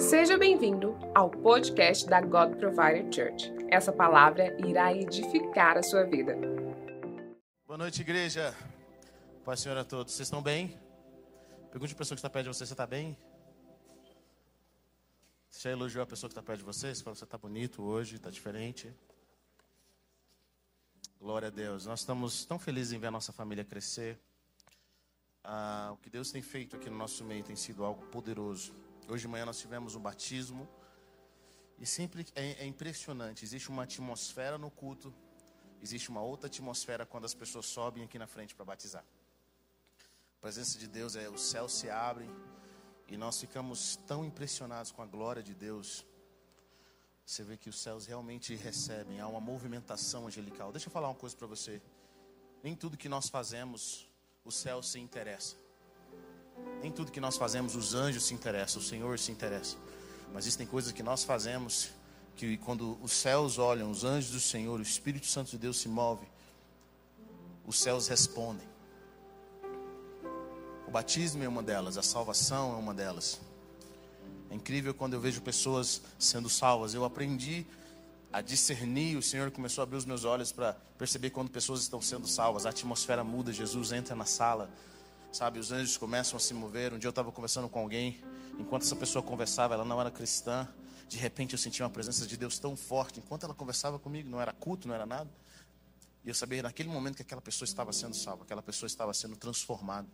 Seja bem-vindo ao podcast da God Provider Church. Essa palavra irá edificar a sua vida. Boa noite, igreja. Paz, Senhor, a todos. Vocês estão bem? Pergunte a pessoa que está perto de você, você está bem? Você já elogiou a pessoa que está perto de você? Você falou, você está bonito hoje, está diferente. Glória a Deus. Nós estamos tão felizes em ver a nossa família crescer. Ah, o que Deus tem feito aqui no nosso meio tem sido algo poderoso. Hoje de manhã nós tivemos um batismo. E sempre é, é impressionante. Existe uma atmosfera no culto. Existe uma outra atmosfera quando as pessoas sobem aqui na frente para batizar. A presença de Deus é, os céus se abrem. E nós ficamos tão impressionados com a glória de Deus você vê que os céus realmente recebem, há uma movimentação angelical. Deixa eu falar uma coisa para você. Nem tudo que nós fazemos, o céu se interessa. Nem tudo que nós fazemos, os anjos se interessam, o Senhor se interessa. Mas existem coisas que nós fazemos que quando os céus olham, os anjos do Senhor, o Espírito Santo de Deus se move, os céus respondem. O batismo é uma delas, a salvação é uma delas. É incrível quando eu vejo pessoas sendo salvas. Eu aprendi a discernir, o Senhor começou a abrir os meus olhos para perceber quando pessoas estão sendo salvas. A atmosfera muda, Jesus entra na sala, sabe? Os anjos começam a se mover. Um dia eu estava conversando com alguém, enquanto essa pessoa conversava, ela não era cristã. De repente eu senti uma presença de Deus tão forte. Enquanto ela conversava comigo, não era culto, não era nada. E eu sabia naquele momento que aquela pessoa estava sendo salva, aquela pessoa estava sendo transformada.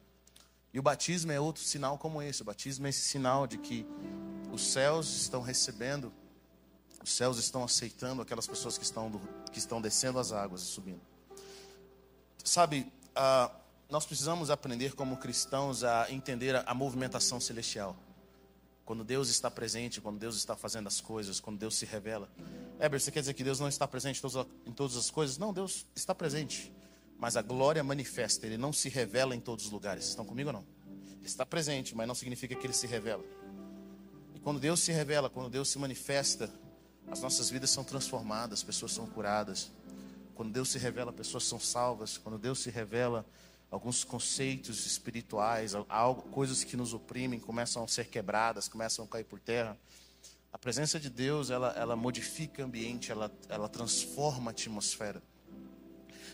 E o batismo é outro sinal como esse. O batismo é esse sinal de que os céus estão recebendo, os céus estão aceitando aquelas pessoas que estão, do, que estão descendo as águas e subindo. Sabe, uh, nós precisamos aprender como cristãos a entender a, movimentação celestial. Quando Deus está presente, quando Deus está fazendo as coisas, quando Deus se revela. Heber, você quer dizer que Deus não está presente em todas as coisas? Não, Deus está presente mas a glória manifesta, ele não se revela em todos os lugares. Estão comigo ou não? Ele está presente, mas não significa que ele se revela. E quando Deus se revela, quando Deus se manifesta, as nossas vidas são transformadas, pessoas são curadas. Quando Deus se revela, pessoas são salvas. Quando Deus se revela, alguns conceitos espirituais, algo, coisas que nos oprimem começam a ser quebradas, começam a cair por terra. A presença de Deus, ela, ela modifica o ambiente, ela, ela transforma a atmosfera.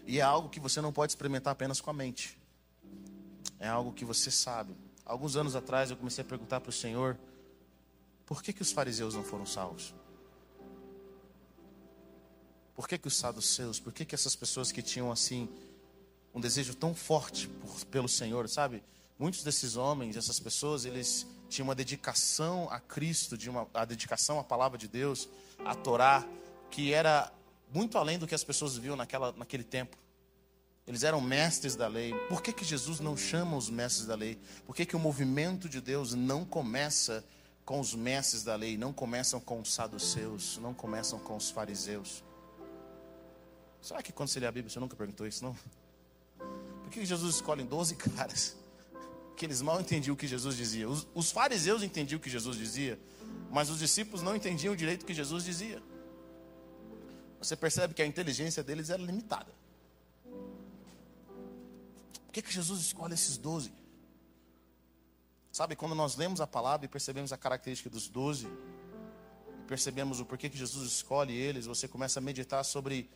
E é algo que você não pode experimentar apenas com a mente. É algo que você sabe. Alguns anos atrás eu comecei a perguntar para o Senhor: por que, que os fariseus não foram salvos? Por que, que os saduceus, por que, que essas pessoas que tinham assim um desejo tão forte por, pelo Senhor, sabe? Muitos desses homens, essas pessoas, eles tinham uma dedicação a Cristo, de uma, a dedicação à palavra de Deus, a Torá, que era muito além do que as pessoas viam naquela, naquele tempo. Eles eram mestres da lei. Por que, que Jesus não chama os mestres da lei? Por que, que o movimento de Deus não começa com os mestres da lei, não começam com os saduceus, não começam com os fariseus? Será que quando você lê a Bíblia você nunca perguntou isso, não? Que Jesus escolhe 12 caras que eles mal entendiam o que Jesus dizia? Os, os fariseus entendiam o que Jesus dizia, mas os discípulos não entendiam direito o que Jesus dizia você percebe que a inteligência deles era limitada. Por que, que Jesus escolhe esses doze? Sabe, quando nós lemos a palavra e percebemos a característica dos doze, percebemos o porquê que Jesus escolhe eles, você começa a meditar sobre: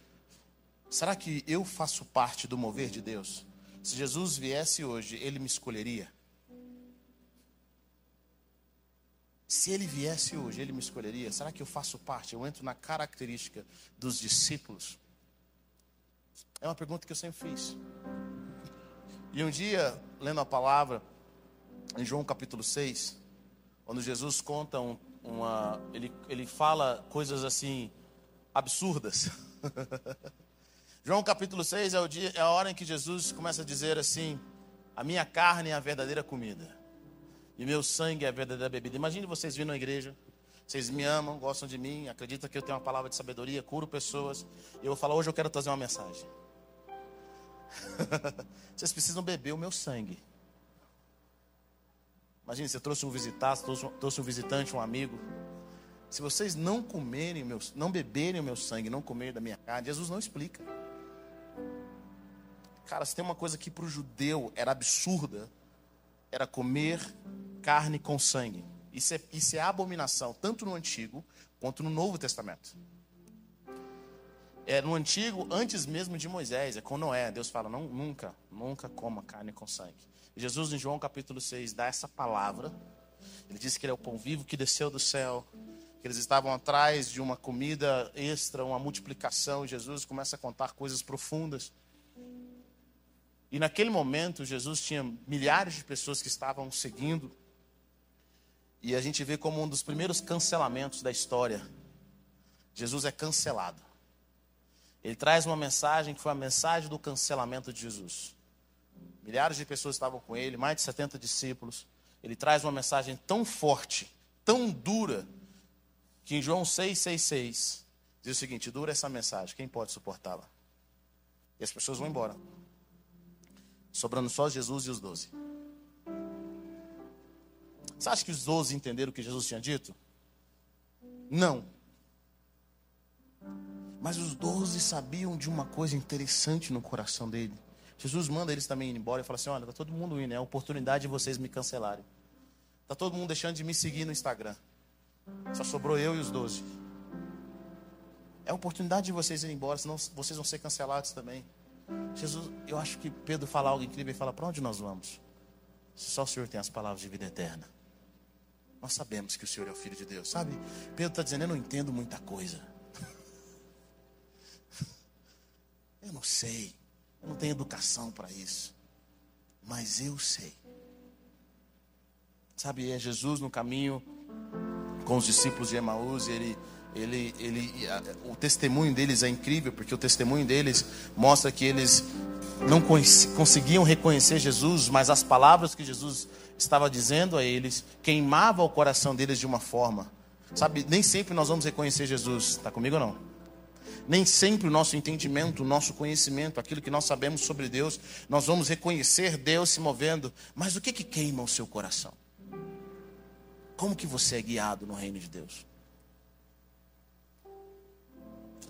será que eu faço parte do mover de Deus? Se Jesus viesse hoje, ele me escolheria? Se ele viesse hoje, ele me escolheria? Será que eu faço parte? Eu entro na característica dos discípulos? É uma pergunta que eu sempre fiz. E um dia, lendo a palavra, em João capítulo 6, quando Jesus conta um, uma. Ele, ele fala coisas assim, absurdas. João capítulo 6 é, o dia, é a hora em que Jesus começa a dizer assim: A minha carne é a verdadeira comida. E meu sangue é a verdadeira bebida. Imagine vocês vindo à igreja. Vocês me amam, gostam de mim, acreditam que eu tenho uma palavra de sabedoria, curo pessoas. Eu vou falar, hoje eu quero trazer uma mensagem. vocês precisam beber o meu sangue. Imagine, você trouxe um visitante, trouxe um visitante, um amigo. Se vocês não comerem meu, não beberem o meu sangue, não comerem da minha carne, Jesus não explica. Cara, se tem uma coisa que para o judeu era absurda, era comer carne com sangue. Isso é, isso é abominação, tanto no Antigo quanto no Novo Testamento. É, no Antigo, antes mesmo de Moisés, é com Noé. Deus fala: não, nunca, nunca coma carne com sangue. Jesus, em João capítulo 6, dá essa palavra. Ele diz que ele é o pão vivo que desceu do céu. Que eles estavam atrás de uma comida extra, uma multiplicação. Jesus começa a contar coisas profundas. E naquele momento, Jesus tinha milhares de pessoas que estavam seguindo. E a gente vê como um dos primeiros cancelamentos da história. Jesus é cancelado. Ele traz uma mensagem que foi a mensagem do cancelamento de Jesus. Milhares de pessoas estavam com ele, mais de 70 discípulos. Ele traz uma mensagem tão forte, tão dura, que em João 6,66 diz o seguinte: dura essa mensagem, quem pode suportá-la? E as pessoas vão embora, sobrando só Jesus e os doze. Você acha que os doze entenderam o que Jesus tinha dito? Não. Mas os doze sabiam de uma coisa interessante no coração dele. Jesus manda eles também ir embora e fala assim: Olha, está todo mundo indo, é a oportunidade de vocês me cancelarem. Está todo mundo deixando de me seguir no Instagram. Só sobrou eu e os doze. É a oportunidade de vocês irem embora, senão vocês vão ser cancelados também. Jesus, eu acho que Pedro fala algo incrível e fala: Para onde nós vamos? Só o Senhor tem as palavras de vida eterna. Nós sabemos que o Senhor é o Filho de Deus, sabe? Pedro está dizendo: Eu não entendo muita coisa. Eu não sei. Eu não tenho educação para isso. Mas eu sei. Sabe, é Jesus no caminho com os discípulos de Emaús, ele ele, ele, o testemunho deles é incrível, porque o testemunho deles mostra que eles não conseguiam reconhecer Jesus, mas as palavras que Jesus estava dizendo a eles queimavam o coração deles de uma forma. Sabe, nem sempre nós vamos reconhecer Jesus. Está comigo ou não? Nem sempre o nosso entendimento, o nosso conhecimento, aquilo que nós sabemos sobre Deus, nós vamos reconhecer Deus se movendo. Mas o que, que queima o seu coração? Como que você é guiado no reino de Deus?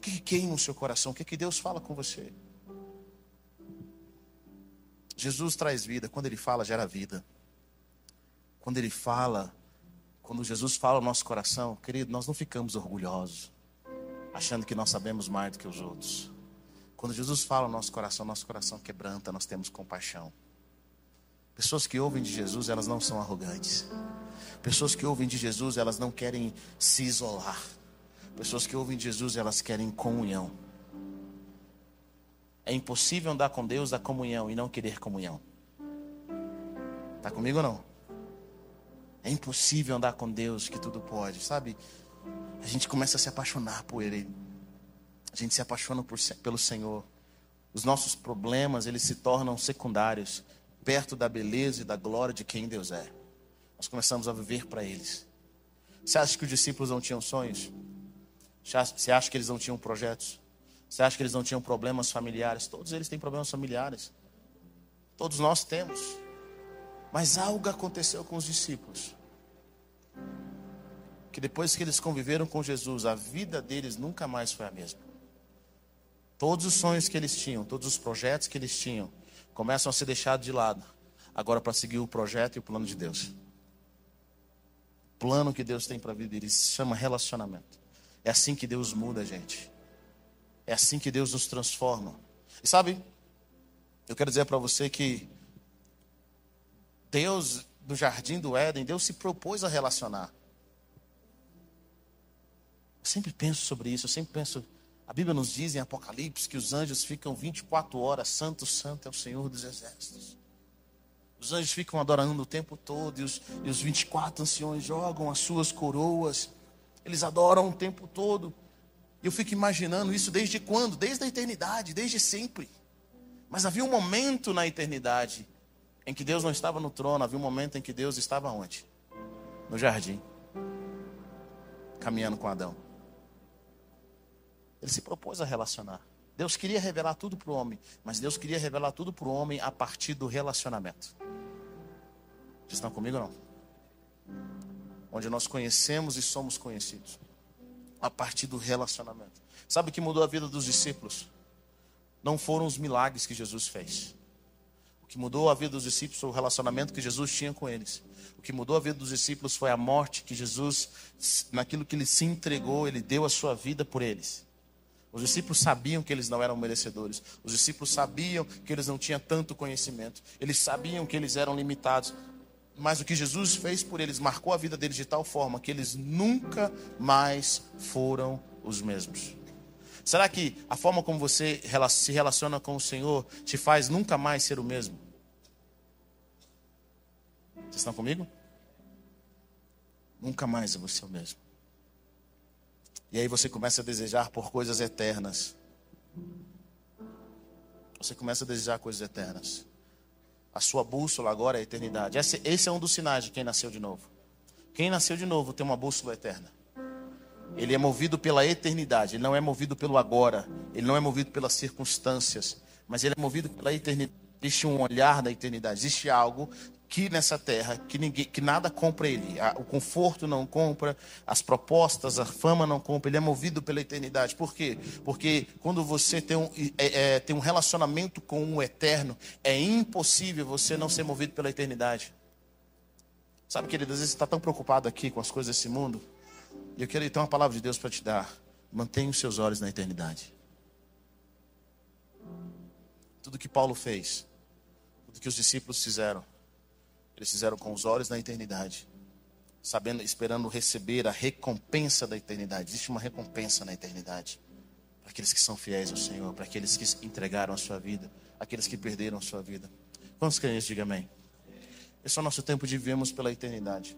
Que, que queima o seu coração? O que, que Deus fala com você? Jesus traz vida. Quando Ele fala, gera vida. Quando Ele fala, quando Jesus fala no nosso coração, querido, nós não ficamos orgulhosos achando que nós sabemos mais do que os outros. Quando Jesus fala no nosso coração, nosso coração quebranta, nós temos compaixão. Pessoas que ouvem de Jesus, elas não são arrogantes. Pessoas que ouvem de Jesus, elas não querem se isolar. Pessoas que ouvem Jesus, elas querem comunhão. É impossível andar com Deus da comunhão e não querer comunhão. Está comigo ou não? É impossível andar com Deus que tudo pode, sabe? a gente começa a se apaixonar por Ele. A gente se apaixona por, pelo Senhor. Os nossos problemas, eles se tornam secundários, perto da beleza e da glória de quem Deus é. Nós começamos a viver para eles. Você acha que os discípulos não tinham sonhos? Você acha que eles não tinham projetos? Você acha que eles não tinham problemas familiares? Todos eles têm problemas familiares. Todos nós temos. Mas algo aconteceu com os discípulos que depois que eles conviveram com Jesus, a vida deles nunca mais foi a mesma. Todos os sonhos que eles tinham, todos os projetos que eles tinham, começam a ser deixados de lado, agora para seguir o projeto e o plano de Deus. O plano que Deus tem para a vida deles se chama relacionamento. É assim que Deus muda a gente. É assim que Deus nos transforma. E sabe, eu quero dizer para você que Deus, no jardim do Éden, Deus se propôs a relacionar. Eu sempre penso sobre isso, eu sempre penso. A Bíblia nos diz em Apocalipse que os anjos ficam 24 horas, santo, santo é o Senhor dos exércitos. Os anjos ficam adorando o tempo todo, e os, e os 24 anciões jogam as suas coroas, eles adoram o tempo todo. Eu fico imaginando isso desde quando? Desde a eternidade, desde sempre. Mas havia um momento na eternidade em que Deus não estava no trono, havia um momento em que Deus estava onde? No jardim, caminhando com Adão. Ele se propôs a relacionar. Deus queria revelar tudo para o homem, mas Deus queria revelar tudo para o homem a partir do relacionamento. Vocês estão comigo ou não? Onde nós conhecemos e somos conhecidos. A partir do relacionamento. Sabe o que mudou a vida dos discípulos? Não foram os milagres que Jesus fez. O que mudou a vida dos discípulos foi o relacionamento que Jesus tinha com eles. O que mudou a vida dos discípulos foi a morte que Jesus, naquilo que ele se entregou, ele deu a sua vida por eles. Os discípulos sabiam que eles não eram merecedores. Os discípulos sabiam que eles não tinham tanto conhecimento. Eles sabiam que eles eram limitados. Mas o que Jesus fez por eles marcou a vida deles de tal forma que eles nunca mais foram os mesmos. Será que a forma como você se relaciona com o Senhor te faz nunca mais ser o mesmo? Vocês estão comigo? Nunca mais eu vou ser o mesmo. E aí você começa a desejar por coisas eternas. Você começa a desejar coisas eternas. A sua bússola agora é a eternidade. Esse, esse é um dos sinais de quem nasceu de novo. Quem nasceu de novo tem uma bússola eterna. Ele é movido pela eternidade, ele não é movido pelo agora, ele não é movido pelas circunstâncias, mas ele é movido pela eternidade. Existe um olhar da eternidade, existe algo que nessa terra, que, ninguém, que nada compra ele. O conforto não compra, as propostas, a fama não compra. Ele é movido pela eternidade. Por quê? Porque quando você tem um, é, é, tem um relacionamento com o eterno, é impossível você não ser movido pela eternidade. Sabe, querido, às vezes você está tão preocupado aqui com as coisas desse mundo. E eu quero ter uma palavra de Deus para te dar. Mantenha os seus olhos na eternidade. Tudo que Paulo fez, tudo que os discípulos fizeram, eles fizeram com os olhos na eternidade, sabendo, esperando receber a recompensa da eternidade. Existe uma recompensa na eternidade para aqueles que são fiéis ao Senhor, para aqueles que entregaram a sua vida, aqueles que perderam a sua vida. Quantos creem isso? Diga amém. Esse é o nosso tempo de vivermos pela eternidade.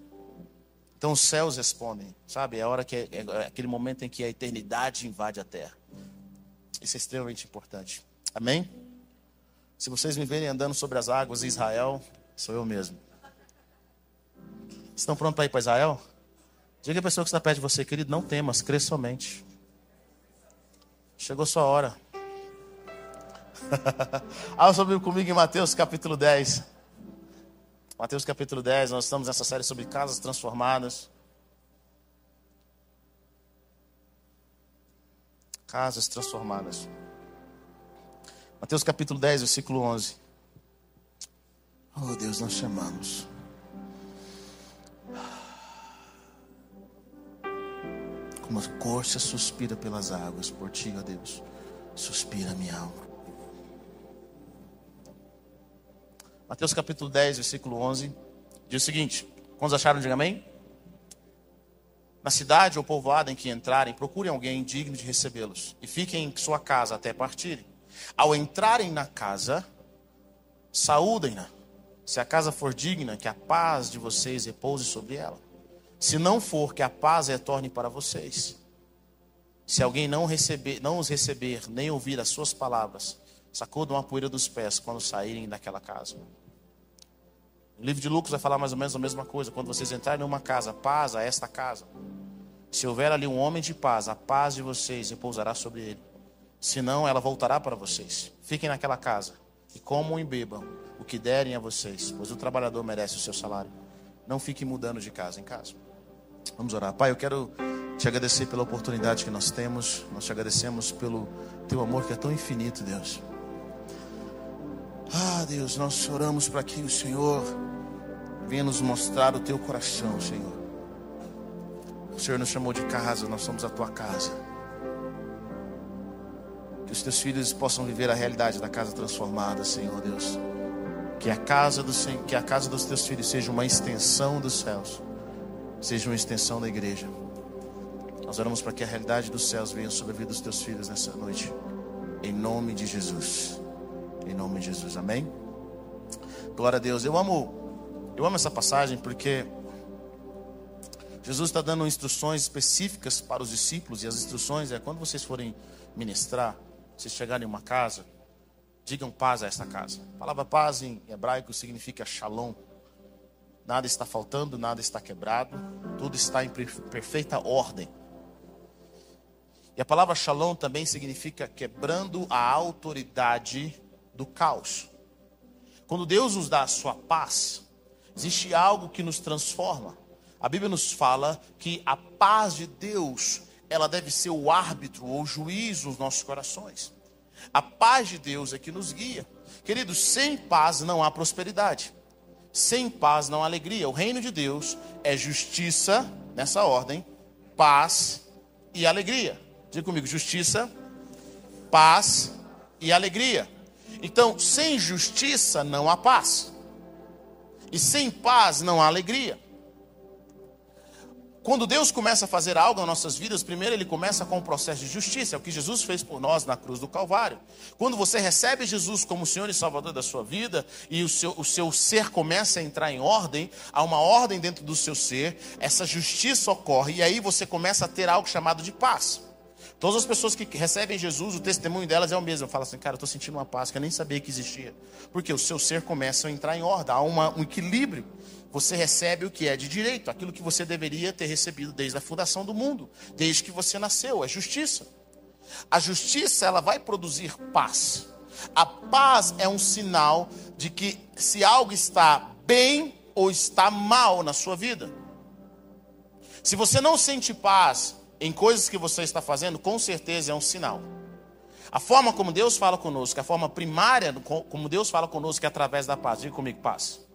Então os céus respondem, sabe? É a hora que é, é aquele momento em que a eternidade invade a terra. Isso é extremamente importante. Amém? Se vocês me verem andando sobre as águas em Israel, sou eu mesmo. Estão prontos para ir para Israel? Diga a pessoa que está perto de você, querido, não temas, crê somente. Chegou sua hora. Abra sobre comigo em Mateus capítulo 10. Mateus capítulo 10, nós estamos nessa série sobre casas transformadas. Casas transformadas. Mateus capítulo 10, versículo 11. Oh Deus, nós chamamos. Como a corça suspira pelas águas, por ti, ó Deus, suspira minha alma. Mateus capítulo 10, versículo 11, diz o seguinte: Quantos acharam, diga amém? Na cidade ou povoada em que entrarem, procurem alguém digno de recebê-los e fiquem em sua casa até partirem. Ao entrarem na casa, saúdem-na. Se a casa for digna, que a paz de vocês repouse sobre ela. Se não for, que a paz retorne para vocês. Se alguém não receber, não os receber, nem ouvir as suas palavras, sacudam a poeira dos pés quando saírem daquela casa. O livro de Lucas vai falar mais ou menos a mesma coisa. Quando vocês entrarem numa casa, paz a esta casa. Se houver ali um homem de paz, a paz de vocês repousará sobre ele. Senão, ela voltará para vocês. Fiquem naquela casa e comam e bebam o que derem a vocês, pois o trabalhador merece o seu salário. Não fiquem mudando de casa em casa. Vamos orar. Pai, eu quero te agradecer pela oportunidade que nós temos. Nós te agradecemos pelo teu amor que é tão infinito, Deus. Ah, Deus, nós oramos para que o Senhor venha nos mostrar o teu coração, Senhor. O Senhor nos chamou de casa, nós somos a tua casa. Que os teus filhos possam viver a realidade da casa transformada, Senhor Deus. Que a casa do que a casa dos teus filhos seja uma extensão dos céus seja uma extensão da igreja. Nós oramos para que a realidade dos céus venha sobre a vida dos teus filhos nessa noite. Em nome de Jesus. Em nome de Jesus. Amém? Glória a Deus. Eu amo, eu amo essa passagem porque Jesus está dando instruções específicas para os discípulos, e as instruções é quando vocês forem ministrar, vocês chegarem em uma casa, digam paz a essa casa. A palavra paz em hebraico significa shalom nada está faltando, nada está quebrado, tudo está em perfeita ordem. E a palavra shalom também significa quebrando a autoridade do caos. Quando Deus nos dá a sua paz, existe algo que nos transforma. A Bíblia nos fala que a paz de Deus, ela deve ser o árbitro ou juiz dos nossos corações. A paz de Deus é que nos guia. Queridos, sem paz não há prosperidade. Sem paz não há alegria. O reino de Deus é justiça, nessa ordem, paz e alegria. Diga comigo: justiça, paz e alegria. Então, sem justiça não há paz. E sem paz não há alegria. Quando Deus começa a fazer algo nas nossas vidas, primeiro ele começa com o processo de justiça, é o que Jesus fez por nós na cruz do Calvário. Quando você recebe Jesus como Senhor e Salvador da sua vida, e o seu, o seu ser começa a entrar em ordem, há uma ordem dentro do seu ser, essa justiça ocorre, e aí você começa a ter algo chamado de paz. Todas as pessoas que recebem Jesus, o testemunho delas é o mesmo. Fala assim, cara, eu estou sentindo uma paz que eu nem sabia que existia. Porque o seu ser começa a entrar em ordem, há uma, um equilíbrio você recebe o que é de direito, aquilo que você deveria ter recebido desde a fundação do mundo, desde que você nasceu, é justiça. A justiça, ela vai produzir paz. A paz é um sinal de que se algo está bem ou está mal na sua vida. Se você não sente paz em coisas que você está fazendo, com certeza é um sinal. A forma como Deus fala conosco, a forma primária como Deus fala conosco é através da paz. Diga comigo, paz.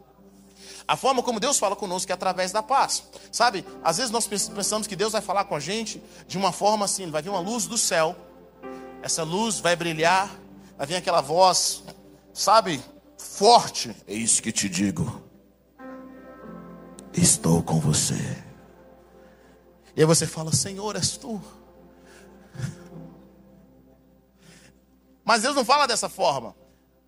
A forma como Deus fala conosco é através da paz. Sabe, às vezes nós pensamos que Deus vai falar com a gente de uma forma assim: vai vir uma luz do céu, essa luz vai brilhar, vai vir aquela voz, sabe, forte. É isso que te digo. Estou com você. E aí você fala: Senhor, és tu. Mas Deus não fala dessa forma.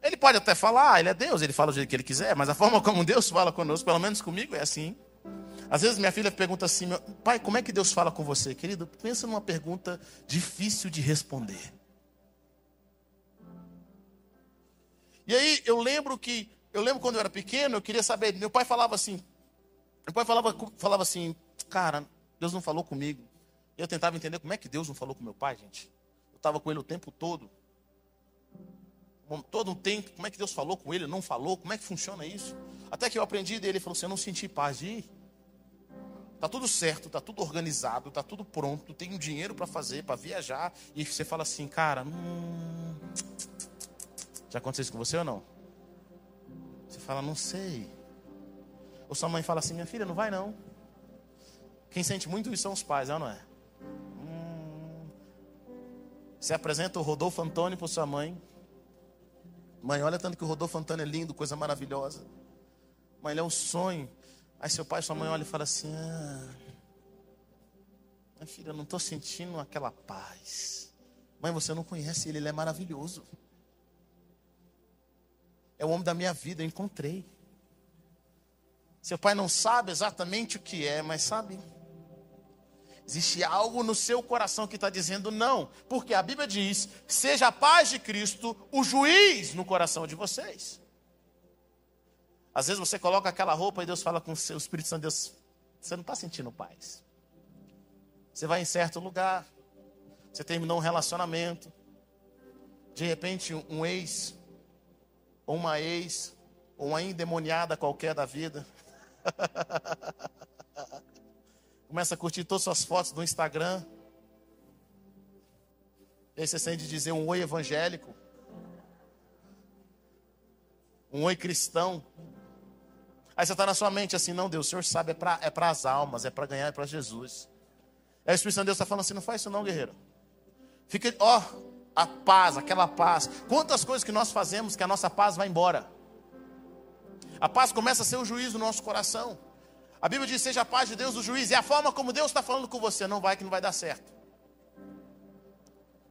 Ele pode até falar, ele é Deus, ele fala do jeito que ele quiser, mas a forma como Deus fala conosco, pelo menos comigo, é assim. Às vezes minha filha pergunta assim: pai, como é que Deus fala com você? Querido, pensa numa pergunta difícil de responder. E aí eu lembro que, eu lembro quando eu era pequeno, eu queria saber, meu pai falava assim, meu pai falava, falava assim, cara, Deus não falou comigo. Eu tentava entender como é que Deus não falou com meu pai, gente. Eu estava com ele o tempo todo todo um tempo, como é que Deus falou com ele, não falou, como é que funciona isso? Até que eu aprendi dele, ele falou assim, eu não senti paz de ir. Tá tudo certo, tá tudo organizado, tá tudo pronto, tem um dinheiro para fazer, para viajar, e você fala assim, cara, hum... já aconteceu isso com você ou não? Você fala, não sei. Ou sua mãe fala assim, minha filha, não vai não. Quem sente muito isso são os pais, é não é? Hum... Você apresenta o Rodolfo Antônio para sua mãe, Mãe, olha tanto que o Rodolfo Antônio é lindo, coisa maravilhosa. Mãe, ele é um sonho. Aí seu pai e sua mãe olham e falam assim: ah, minha filha, eu não estou sentindo aquela paz. Mãe, você não conhece ele, ele é maravilhoso. É o homem da minha vida, eu encontrei. Seu pai não sabe exatamente o que é, mas sabe Existe algo no seu coração que está dizendo não, porque a Bíblia diz: seja a paz de Cristo o juiz no coração de vocês. Às vezes você coloca aquela roupa e Deus fala com o seu Espírito Santo, Deus, você não está sentindo paz. Você vai em certo lugar, você terminou um relacionamento, de repente um ex, ou uma ex, ou uma endemoniada qualquer da vida. Começa a curtir todas as suas fotos no Instagram. E aí você sente dizer um oi evangélico. Um oi cristão. Aí você está na sua mente assim, não, Deus, o Senhor sabe, é para é as almas, é para ganhar, é para Jesus. Aí o Espírito Santo de Deus está falando assim, não faz isso não, guerreiro. Fica, ó, a paz, aquela paz. Quantas coisas que nós fazemos que a nossa paz vai embora. A paz começa a ser o juízo no nosso coração. A Bíblia diz: seja a paz de Deus o juiz. E a forma como Deus está falando com você, não vai que não vai dar certo.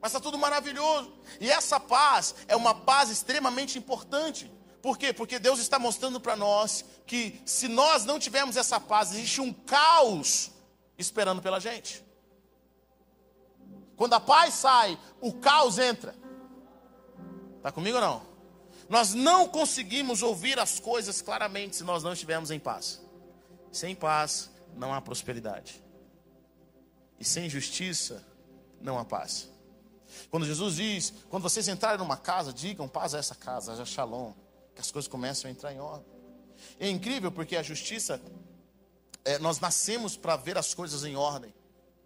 Mas está tudo maravilhoso. E essa paz é uma paz extremamente importante. Por quê? Porque Deus está mostrando para nós que se nós não tivermos essa paz, existe um caos esperando pela gente. Quando a paz sai, o caos entra. Está comigo ou não? Nós não conseguimos ouvir as coisas claramente se nós não estivermos em paz. Sem paz não há prosperidade. E sem justiça não há paz. Quando Jesus diz, quando vocês entrarem numa casa, digam paz a essa casa, haja shalom, que as coisas começam a entrar em ordem. É incrível porque a justiça, é, nós nascemos para ver as coisas em ordem,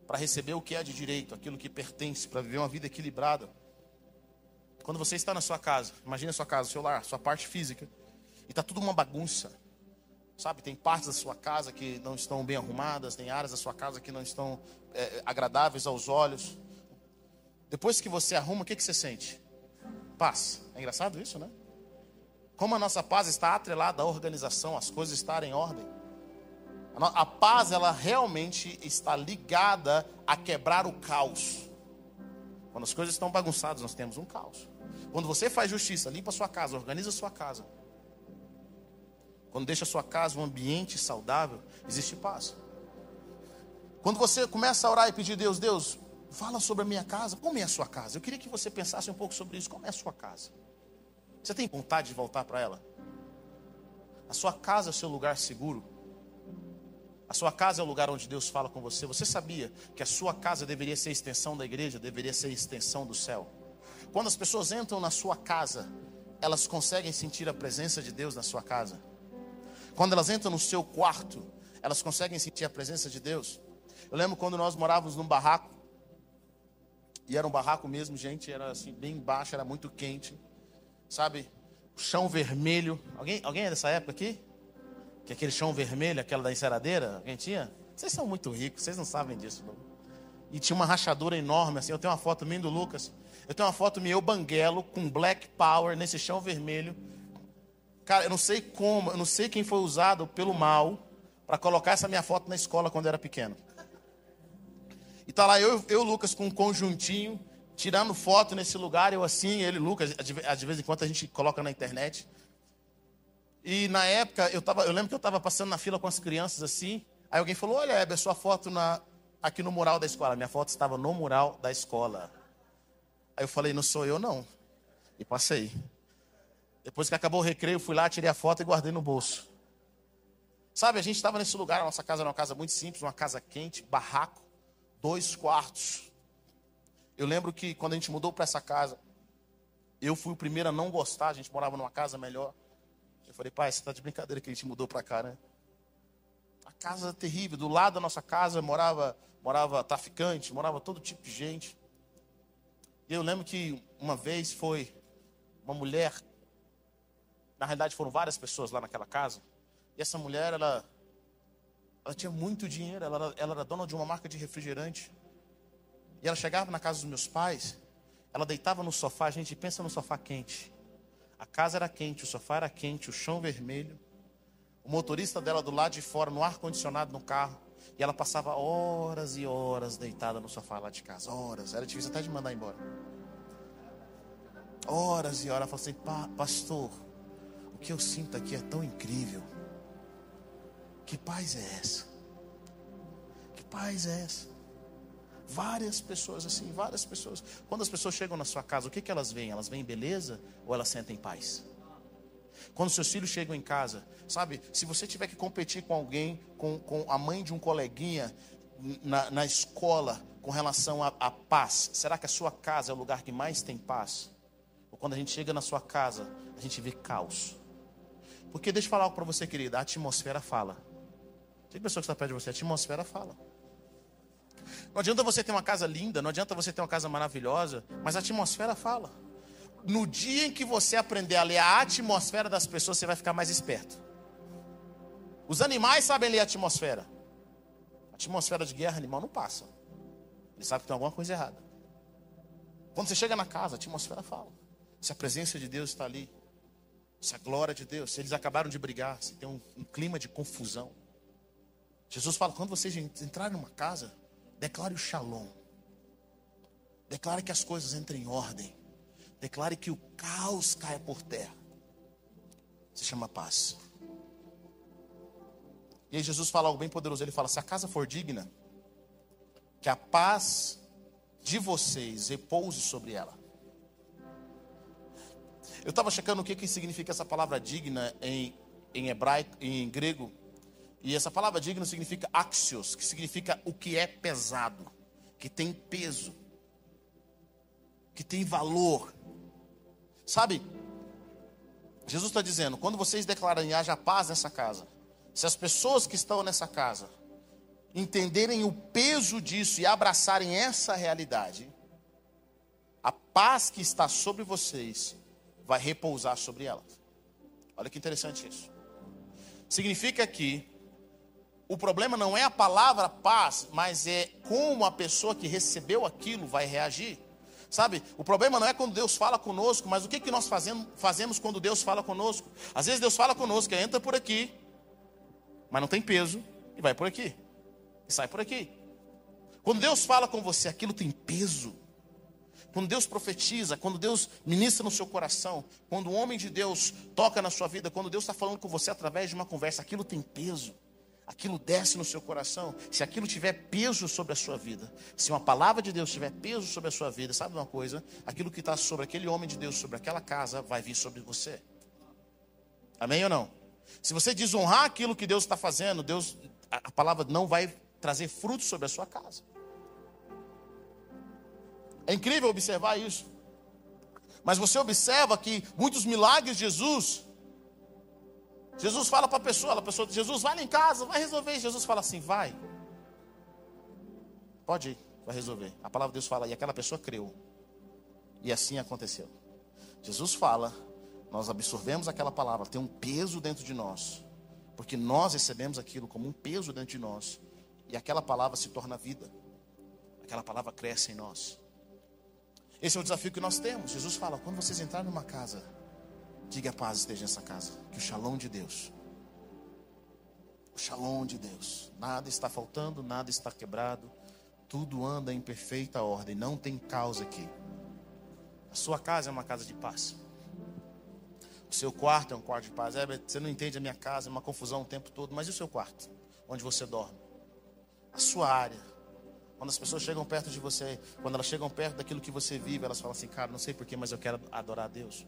para receber o que é de direito, aquilo que pertence, para viver uma vida equilibrada. Quando você está na sua casa, imagine a sua casa, seu lar, sua parte física, e está tudo uma bagunça. Sabe, tem partes da sua casa que não estão bem arrumadas, tem áreas da sua casa que não estão é, agradáveis aos olhos. Depois que você arruma, o que, que você sente? Paz. É engraçado isso, né? Como a nossa paz está atrelada à organização, as coisas estarem em ordem. A paz, ela realmente está ligada a quebrar o caos. Quando as coisas estão bagunçadas, nós temos um caos. Quando você faz justiça, limpa a sua casa, organiza a sua casa. Quando deixa a sua casa um ambiente saudável, existe paz. Quando você começa a orar e pedir a Deus, Deus, fala sobre a minha casa, como é a sua casa? Eu queria que você pensasse um pouco sobre isso, como é a sua casa? Você tem vontade de voltar para ela? A sua casa é o seu lugar seguro? A sua casa é o lugar onde Deus fala com você. Você sabia que a sua casa deveria ser a extensão da igreja, deveria ser a extensão do céu? Quando as pessoas entram na sua casa, elas conseguem sentir a presença de Deus na sua casa. Quando elas entram no seu quarto, elas conseguem sentir a presença de Deus. Eu lembro quando nós morávamos num barraco, e era um barraco mesmo, gente, era assim, bem baixo, era muito quente, sabe? O chão vermelho. Alguém, alguém é dessa época aqui? Que aquele chão vermelho, aquela da enceradeira, alguém tinha? Vocês são muito ricos, vocês não sabem disso. Não. E tinha uma rachadura enorme, assim. Eu tenho uma foto minha do Lucas. Eu tenho uma foto minha, eu banguelo, com black power, nesse chão vermelho. Cara, eu não sei como, eu não sei quem foi usado pelo mal para colocar essa minha foto na escola quando eu era pequeno. E tá lá eu, eu Lucas, com um conjuntinho, tirando foto nesse lugar, eu assim, ele, Lucas, de vez em quando a gente coloca na internet. E na época, eu, tava, eu lembro que eu estava passando na fila com as crianças assim. Aí alguém falou: Olha, Hebe, a sua foto na, aqui no mural da escola. Minha foto estava no mural da escola. Aí eu falei: Não sou eu, não. E passei. Depois que acabou o recreio, fui lá, tirei a foto e guardei no bolso. Sabe, a gente estava nesse lugar, a nossa casa era uma casa muito simples, uma casa quente, barraco, dois quartos. Eu lembro que quando a gente mudou para essa casa, eu fui o primeiro a não gostar, a gente morava numa casa melhor. Eu falei, pai, você está de brincadeira que a gente mudou para cá, né? A casa terrível, do lado da nossa casa morava, morava traficante, morava todo tipo de gente. E eu lembro que uma vez foi uma mulher na realidade foram várias pessoas lá naquela casa. E essa mulher, ela, ela tinha muito dinheiro, ela era, ela era dona de uma marca de refrigerante. E ela chegava na casa dos meus pais, ela deitava no sofá, a gente pensa no sofá quente. A casa era quente, o sofá era quente, o chão vermelho. O motorista dela do lado de fora, no ar-condicionado no carro. E ela passava horas e horas deitada no sofá lá de casa. Horas. Era difícil até de mandar embora. Horas e horas. Ela falou assim: Pastor, o que eu sinto aqui é tão incrível. Que paz é essa? Que paz é essa? Várias pessoas assim, várias pessoas. Quando as pessoas chegam na sua casa, o que, que elas veem? Elas veem beleza ou elas sentem paz? Quando seus filhos chegam em casa, sabe? Se você tiver que competir com alguém, com, com a mãe de um coleguinha na, na escola, com relação à paz, será que a sua casa é o lugar que mais tem paz? Ou quando a gente chega na sua casa, a gente vê caos? Porque deixa eu falar algo para você, querida. A atmosfera fala. Tem pessoa que está perto de você, a atmosfera fala. Não adianta você ter uma casa linda, não adianta você ter uma casa maravilhosa, mas a atmosfera fala. No dia em que você aprender a ler a atmosfera das pessoas, você vai ficar mais esperto. Os animais sabem ler a atmosfera. A atmosfera de guerra animal não passa. Ele sabe que tem alguma coisa errada. Quando você chega na casa, a atmosfera fala. Se a presença de Deus está ali, se a glória de Deus, se eles acabaram de brigar, se tem um, um clima de confusão. Jesus fala: quando vocês entrarem numa casa, declare o shalom. Declare que as coisas entrem em ordem. Declare que o caos caia por terra. Se chama paz. E aí Jesus fala algo bem poderoso. Ele fala: se a casa for digna, que a paz de vocês repouse sobre ela. Eu estava checando o que, que significa essa palavra digna em, em hebraico, em grego. E essa palavra digna significa axios, que significa o que é pesado, que tem peso, que tem valor. Sabe? Jesus está dizendo: quando vocês declararem haja paz nessa casa, se as pessoas que estão nessa casa entenderem o peso disso e abraçarem essa realidade, a paz que está sobre vocês vai repousar sobre elas. Olha que interessante isso. Significa que o problema não é a palavra paz, mas é como a pessoa que recebeu aquilo vai reagir. Sabe, o problema não é quando Deus fala conosco, mas o que, que nós fazemos, fazemos quando Deus fala conosco? Às vezes Deus fala conosco, entra por aqui, mas não tem peso, e vai por aqui, e sai por aqui. Quando Deus fala com você, aquilo tem peso. Quando Deus profetiza, quando Deus ministra no seu coração, quando o homem de Deus toca na sua vida, quando Deus está falando com você através de uma conversa, aquilo tem peso aquilo desce no seu coração, se aquilo tiver peso sobre a sua vida, se uma palavra de Deus tiver peso sobre a sua vida, sabe uma coisa? Aquilo que está sobre aquele homem de Deus, sobre aquela casa, vai vir sobre você. Amém ou não? Se você desonrar aquilo que Deus está fazendo, Deus, a palavra não vai trazer frutos sobre a sua casa. É incrível observar isso. Mas você observa que muitos milagres de Jesus Jesus fala para a pessoa, a pessoa Jesus, vai lá em casa, vai resolver. Jesus fala assim, vai. Pode ir, vai resolver. A palavra de Deus fala, e aquela pessoa creu. E assim aconteceu. Jesus fala, nós absorvemos aquela palavra, tem um peso dentro de nós. Porque nós recebemos aquilo como um peso dentro de nós. E aquela palavra se torna vida. Aquela palavra cresce em nós. Esse é o desafio que nós temos. Jesus fala: quando vocês entrarem numa casa, Diga a paz esteja nessa casa. Que o shalom de Deus. O shalom de Deus. Nada está faltando, nada está quebrado. Tudo anda em perfeita ordem. Não tem causa aqui. A sua casa é uma casa de paz. O seu quarto é um quarto de paz. É, você não entende a minha casa, é uma confusão o tempo todo. Mas e o seu quarto? Onde você dorme? A sua área. Quando as pessoas chegam perto de você, quando elas chegam perto daquilo que você vive, elas falam assim, cara, não sei porquê, mas eu quero adorar a Deus.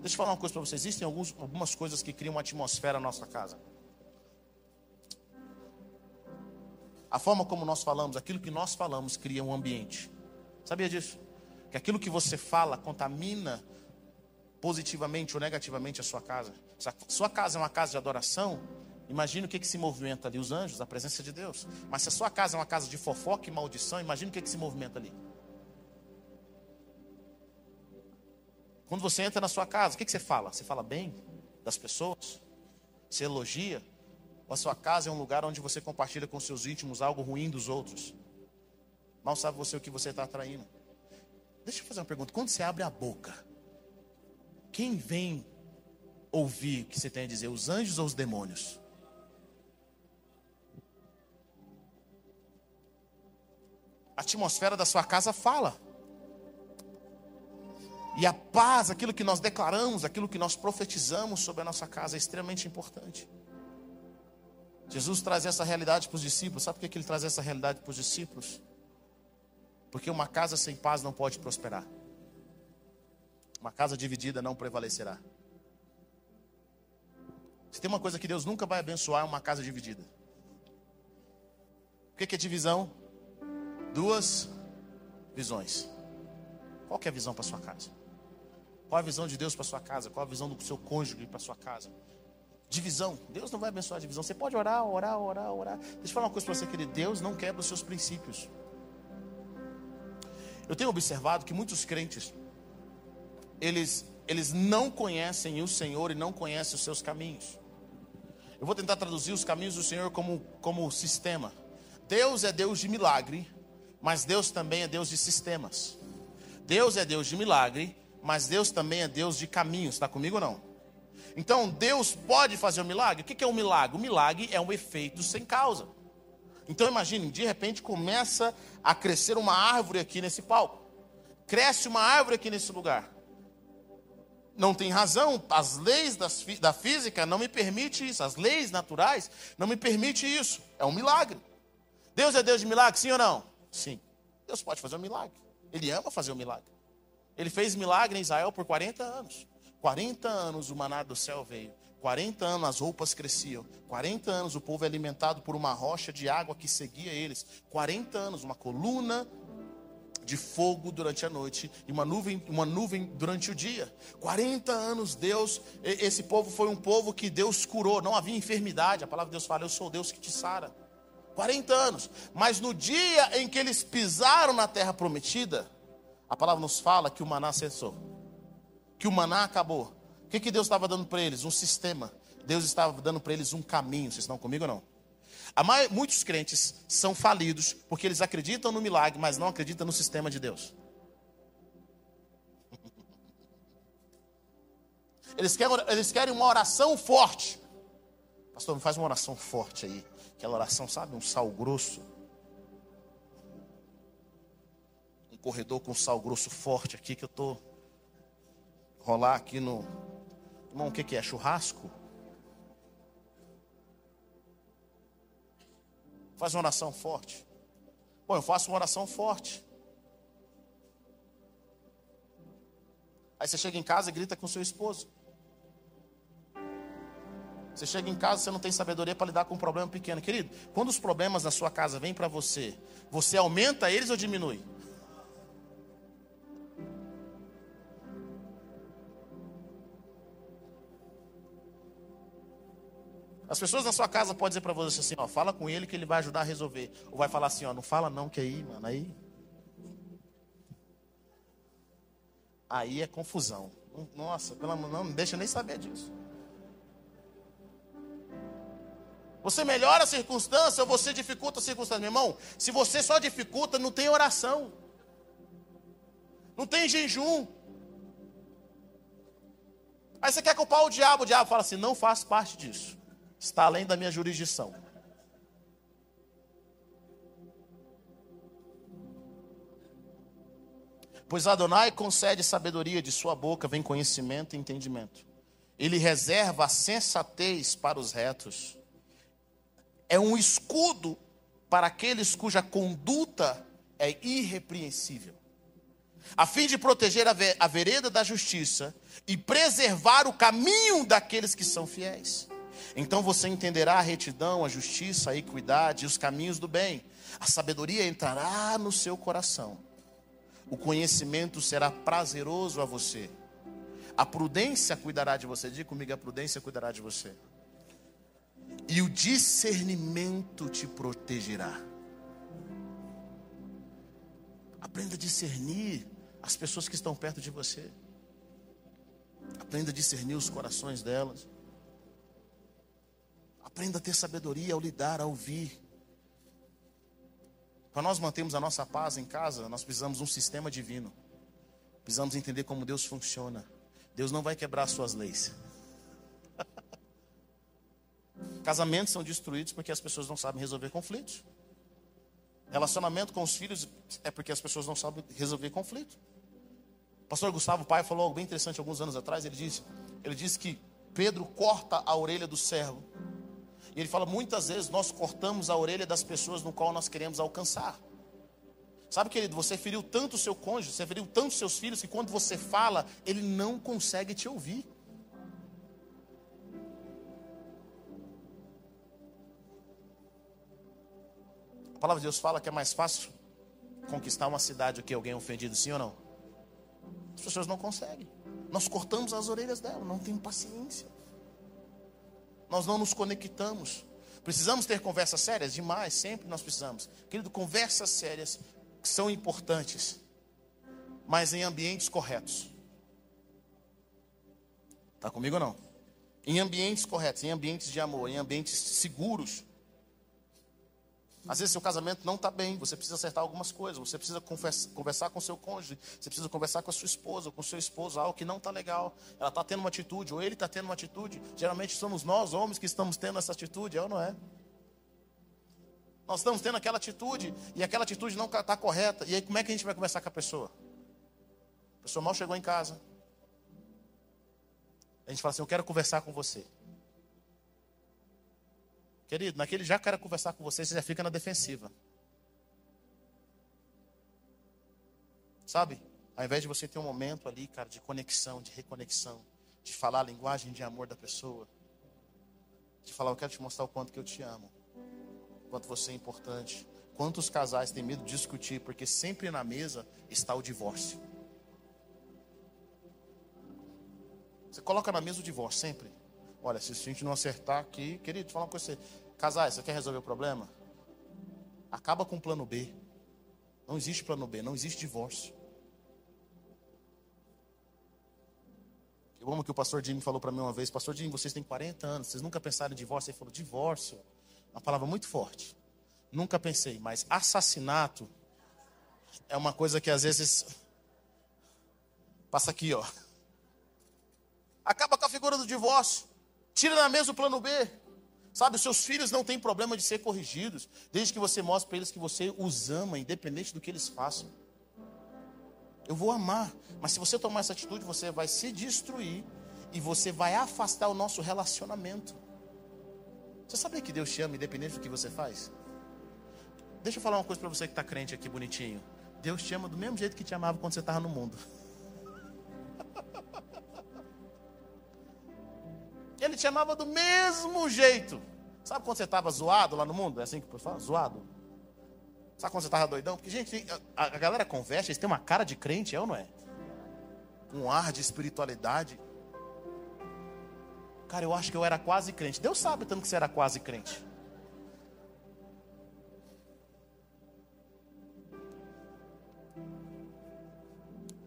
Deixa eu falar uma coisa para vocês. Existem alguns, algumas coisas que criam uma atmosfera na nossa casa. A forma como nós falamos, aquilo que nós falamos, cria um ambiente. Sabia disso? Que aquilo que você fala contamina positivamente ou negativamente a sua casa. Se a sua casa é uma casa de adoração, imagine o que, que se movimenta ali, os anjos, a presença de Deus. Mas se a sua casa é uma casa de fofoca e maldição, imagine o que, que se movimenta ali. Quando você entra na sua casa, o que, que você fala? Você fala bem das pessoas? Você elogia? Ou a sua casa é um lugar onde você compartilha com seus íntimos algo ruim dos outros? Mal sabe você o que você está atraindo. Deixa eu fazer uma pergunta. Quando você abre a boca, quem vem ouvir o que você tem a dizer? Os anjos ou os demônios? A atmosfera da sua casa fala. E a paz, aquilo que nós declaramos, aquilo que nós profetizamos sobre a nossa casa é extremamente importante. Jesus traz essa realidade para os discípulos. Sabe por que ele traz essa realidade para os discípulos? Porque uma casa sem paz não pode prosperar. Uma casa dividida não prevalecerá. Se tem uma coisa que Deus nunca vai abençoar, é uma casa dividida. O que é divisão? Duas visões. Qual é a visão para sua casa? Qual a visão de Deus para sua casa? Qual a visão do seu cônjuge para sua casa? Divisão. Deus não vai abençoar a divisão. Você pode orar, orar, orar, orar. Deixa eu falar uma coisa para você, querido. Deus não quebra os seus princípios. Eu tenho observado que muitos crentes, eles, eles não conhecem o Senhor e não conhecem os seus caminhos. Eu vou tentar traduzir os caminhos do Senhor como, como sistema. Deus é Deus de milagre, mas Deus também é Deus de sistemas. Deus é Deus de milagre, mas Deus também é Deus de caminhos, está comigo ou não? Então Deus pode fazer um milagre? O que é um milagre? O milagre é um efeito sem causa. Então imagine, de repente começa a crescer uma árvore aqui nesse palco. Cresce uma árvore aqui nesse lugar. Não tem razão, as leis das, da física não me permitem isso, as leis naturais não me permitem isso. É um milagre. Deus é Deus de milagre, sim ou não? Sim. Deus pode fazer um milagre. Ele ama fazer um milagre. Ele fez milagre em Israel por 40 anos. 40 anos o maná do céu veio. 40 anos as roupas cresciam. 40 anos o povo é alimentado por uma rocha de água que seguia eles. 40 anos uma coluna de fogo durante a noite e uma nuvem, uma nuvem durante o dia. 40 anos Deus, esse povo foi um povo que Deus curou, não havia enfermidade. A palavra de Deus fala: "Eu sou Deus que te sara". 40 anos. Mas no dia em que eles pisaram na terra prometida, A palavra nos fala que o maná cessou, que o maná acabou. O que, que Deus estava dando para eles? Um sistema. Deus estava dando para eles um caminho. Vocês estão comigo ou não? Muitos crentes são falidos porque eles acreditam no milagre, mas não acreditam no sistema de Deus. Eles querem, eles querem uma oração forte. Pastor, me faz uma oração forte aí. Aquela oração, sabe? Um sal grosso. Um corredor com sal grosso forte aqui que eu tô rolar aqui no. Irmão, o que, que é? Churrasco? Faz uma oração forte. Bom, eu faço uma oração forte. Aí você chega em casa e grita com seu esposo. Você chega em casa, você não tem sabedoria para lidar com um problema pequeno. Querido, quando os problemas na sua casa vêm para você, você aumenta eles ou diminui? As pessoas na sua casa podem dizer para você assim, ó, fala com ele que ele vai ajudar a resolver. Ou vai falar assim, ó, não fala não que aí, mano, aí. Aí é confusão. Nossa, pelo amor, não, não deixa nem saber disso. Você melhora a circunstância ou você dificulta a circunstância? Meu irmão, se você só dificulta, não tem oração. Não tem jejum. Aí você quer culpar o diabo, o diabo fala assim: não faz parte disso. Está além da minha jurisdição. Pois Adonai concede sabedoria de sua boca, vem conhecimento e entendimento. Ele reserva a sensatez para os retos é um escudo para aqueles cuja conduta é irrepreensível, a fim de proteger a vereda da justiça e preservar o caminho daqueles que são fiéis. Então você entenderá a retidão, a justiça, a equidade e os caminhos do bem. A sabedoria entrará no seu coração. O conhecimento será prazeroso a você. A prudência cuidará de você. Diga comigo, a prudência cuidará de você e o discernimento te protegerá. Aprenda a discernir as pessoas que estão perto de você. Aprenda a discernir os corações delas. Aprenda a ter sabedoria ao lidar, a ouvir. Para nós mantermos a nossa paz em casa, nós precisamos de um sistema divino. Precisamos entender como Deus funciona. Deus não vai quebrar suas leis. Casamentos são destruídos porque as pessoas não sabem resolver conflitos. Relacionamento com os filhos é porque as pessoas não sabem resolver conflito. Pastor Gustavo Pai falou algo bem interessante alguns anos atrás. Ele disse, ele disse que Pedro corta a orelha do servo. E ele fala: muitas vezes nós cortamos a orelha das pessoas no qual nós queremos alcançar. Sabe, querido, você feriu tanto o seu cônjuge, você feriu tanto os seus filhos, que quando você fala, ele não consegue te ouvir. Palavra de Deus fala que é mais fácil conquistar uma cidade do que alguém ofendido, sim ou não? As pessoas não conseguem. Nós cortamos as orelhas dela, não tem paciência. Nós não nos conectamos. Precisamos ter conversas sérias? Demais, sempre nós precisamos. Querido, conversas sérias são importantes, mas em ambientes corretos. Está comigo ou não? Em ambientes corretos, em ambientes de amor, em ambientes seguros. Às vezes seu casamento não está bem, você precisa acertar algumas coisas, você precisa conversar com seu cônjuge, você precisa conversar com a sua esposa, com seu esposo, algo que não está legal. Ela está tendo uma atitude, ou ele está tendo uma atitude. Geralmente somos nós, homens, que estamos tendo essa atitude, é ou não é? Nós estamos tendo aquela atitude, e aquela atitude não está correta. E aí como é que a gente vai conversar com a pessoa? A pessoa mal chegou em casa. A gente fala assim, eu quero conversar com você. Querido, naquele já quero conversar com você, você já fica na defensiva. Sabe? Ao invés de você ter um momento ali, cara, de conexão, de reconexão, de falar a linguagem de amor da pessoa, de falar, eu quero te mostrar o quanto que eu te amo, quanto você é importante. Quantos casais têm medo de discutir, porque sempre na mesa está o divórcio. Você coloca na mesa o divórcio, sempre. Olha, se a gente não acertar aqui, querido, fala uma coisa. Casais, você quer resolver o problema? Acaba com o plano B. Não existe plano B, não existe divórcio. Eu amo que o pastor Jimmy falou para mim uma vez: Pastor Jim, vocês têm 40 anos, vocês nunca pensaram em divórcio? Ele falou: Divórcio, uma palavra muito forte. Nunca pensei, mas assassinato é uma coisa que às vezes passa aqui, ó. Acaba com a figura do divórcio, tira na mesa o plano B. Sabe, seus filhos não têm problema de ser corrigidos, desde que você mostre para eles que você os ama, independente do que eles façam. Eu vou amar, mas se você tomar essa atitude, você vai se destruir e você vai afastar o nosso relacionamento. Você sabia que Deus te ama, independente do que você faz? Deixa eu falar uma coisa para você que está crente aqui bonitinho. Deus te ama do mesmo jeito que te amava quando você estava no mundo. Ele te amava do mesmo jeito. Sabe quando você estava zoado lá no mundo? É assim que eu falo? Zoado. Sabe quando você estava doidão? Porque, gente, a, a galera conversa, eles têm uma cara de crente, é ou não é? Um ar de espiritualidade. Cara, eu acho que eu era quase crente. Deus sabe tanto que você era quase crente.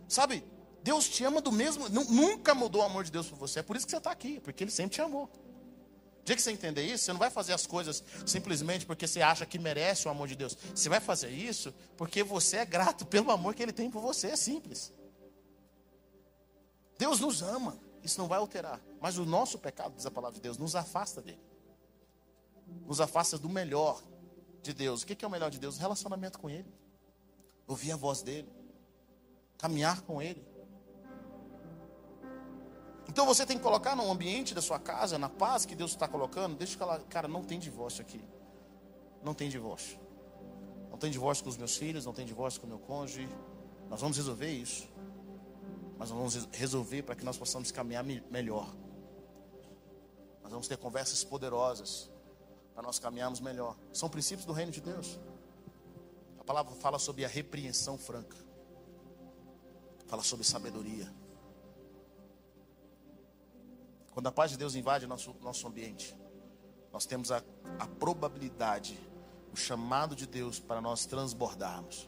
Sabe, Deus te ama do mesmo, nunca mudou o amor de Deus por você. É por isso que você está aqui, porque Ele sempre te amou. O dia que você entender isso, você não vai fazer as coisas simplesmente porque você acha que merece o amor de Deus. Você vai fazer isso porque você é grato pelo amor que Ele tem por você. É simples. Deus nos ama, isso não vai alterar. Mas o nosso pecado, diz a palavra de Deus, nos afasta dele. Nos afasta do melhor de Deus. O que é o melhor de Deus? Relacionamento com Ele. Ouvir a voz dele. Caminhar com Ele. Então você tem que colocar no ambiente da sua casa, na paz que Deus está colocando, deixa ela, cara, não tem divórcio aqui. Não tem divórcio. Não tem divórcio com os meus filhos, não tem divórcio com o meu cônjuge. Nós vamos resolver isso. Mas nós vamos resolver para que nós possamos caminhar melhor. Nós vamos ter conversas poderosas para nós caminharmos melhor. São princípios do reino de Deus. A palavra fala sobre a repreensão franca. Fala sobre sabedoria. Quando a paz de Deus invade nosso, nosso ambiente, nós temos a, a probabilidade, o chamado de Deus para nós transbordarmos,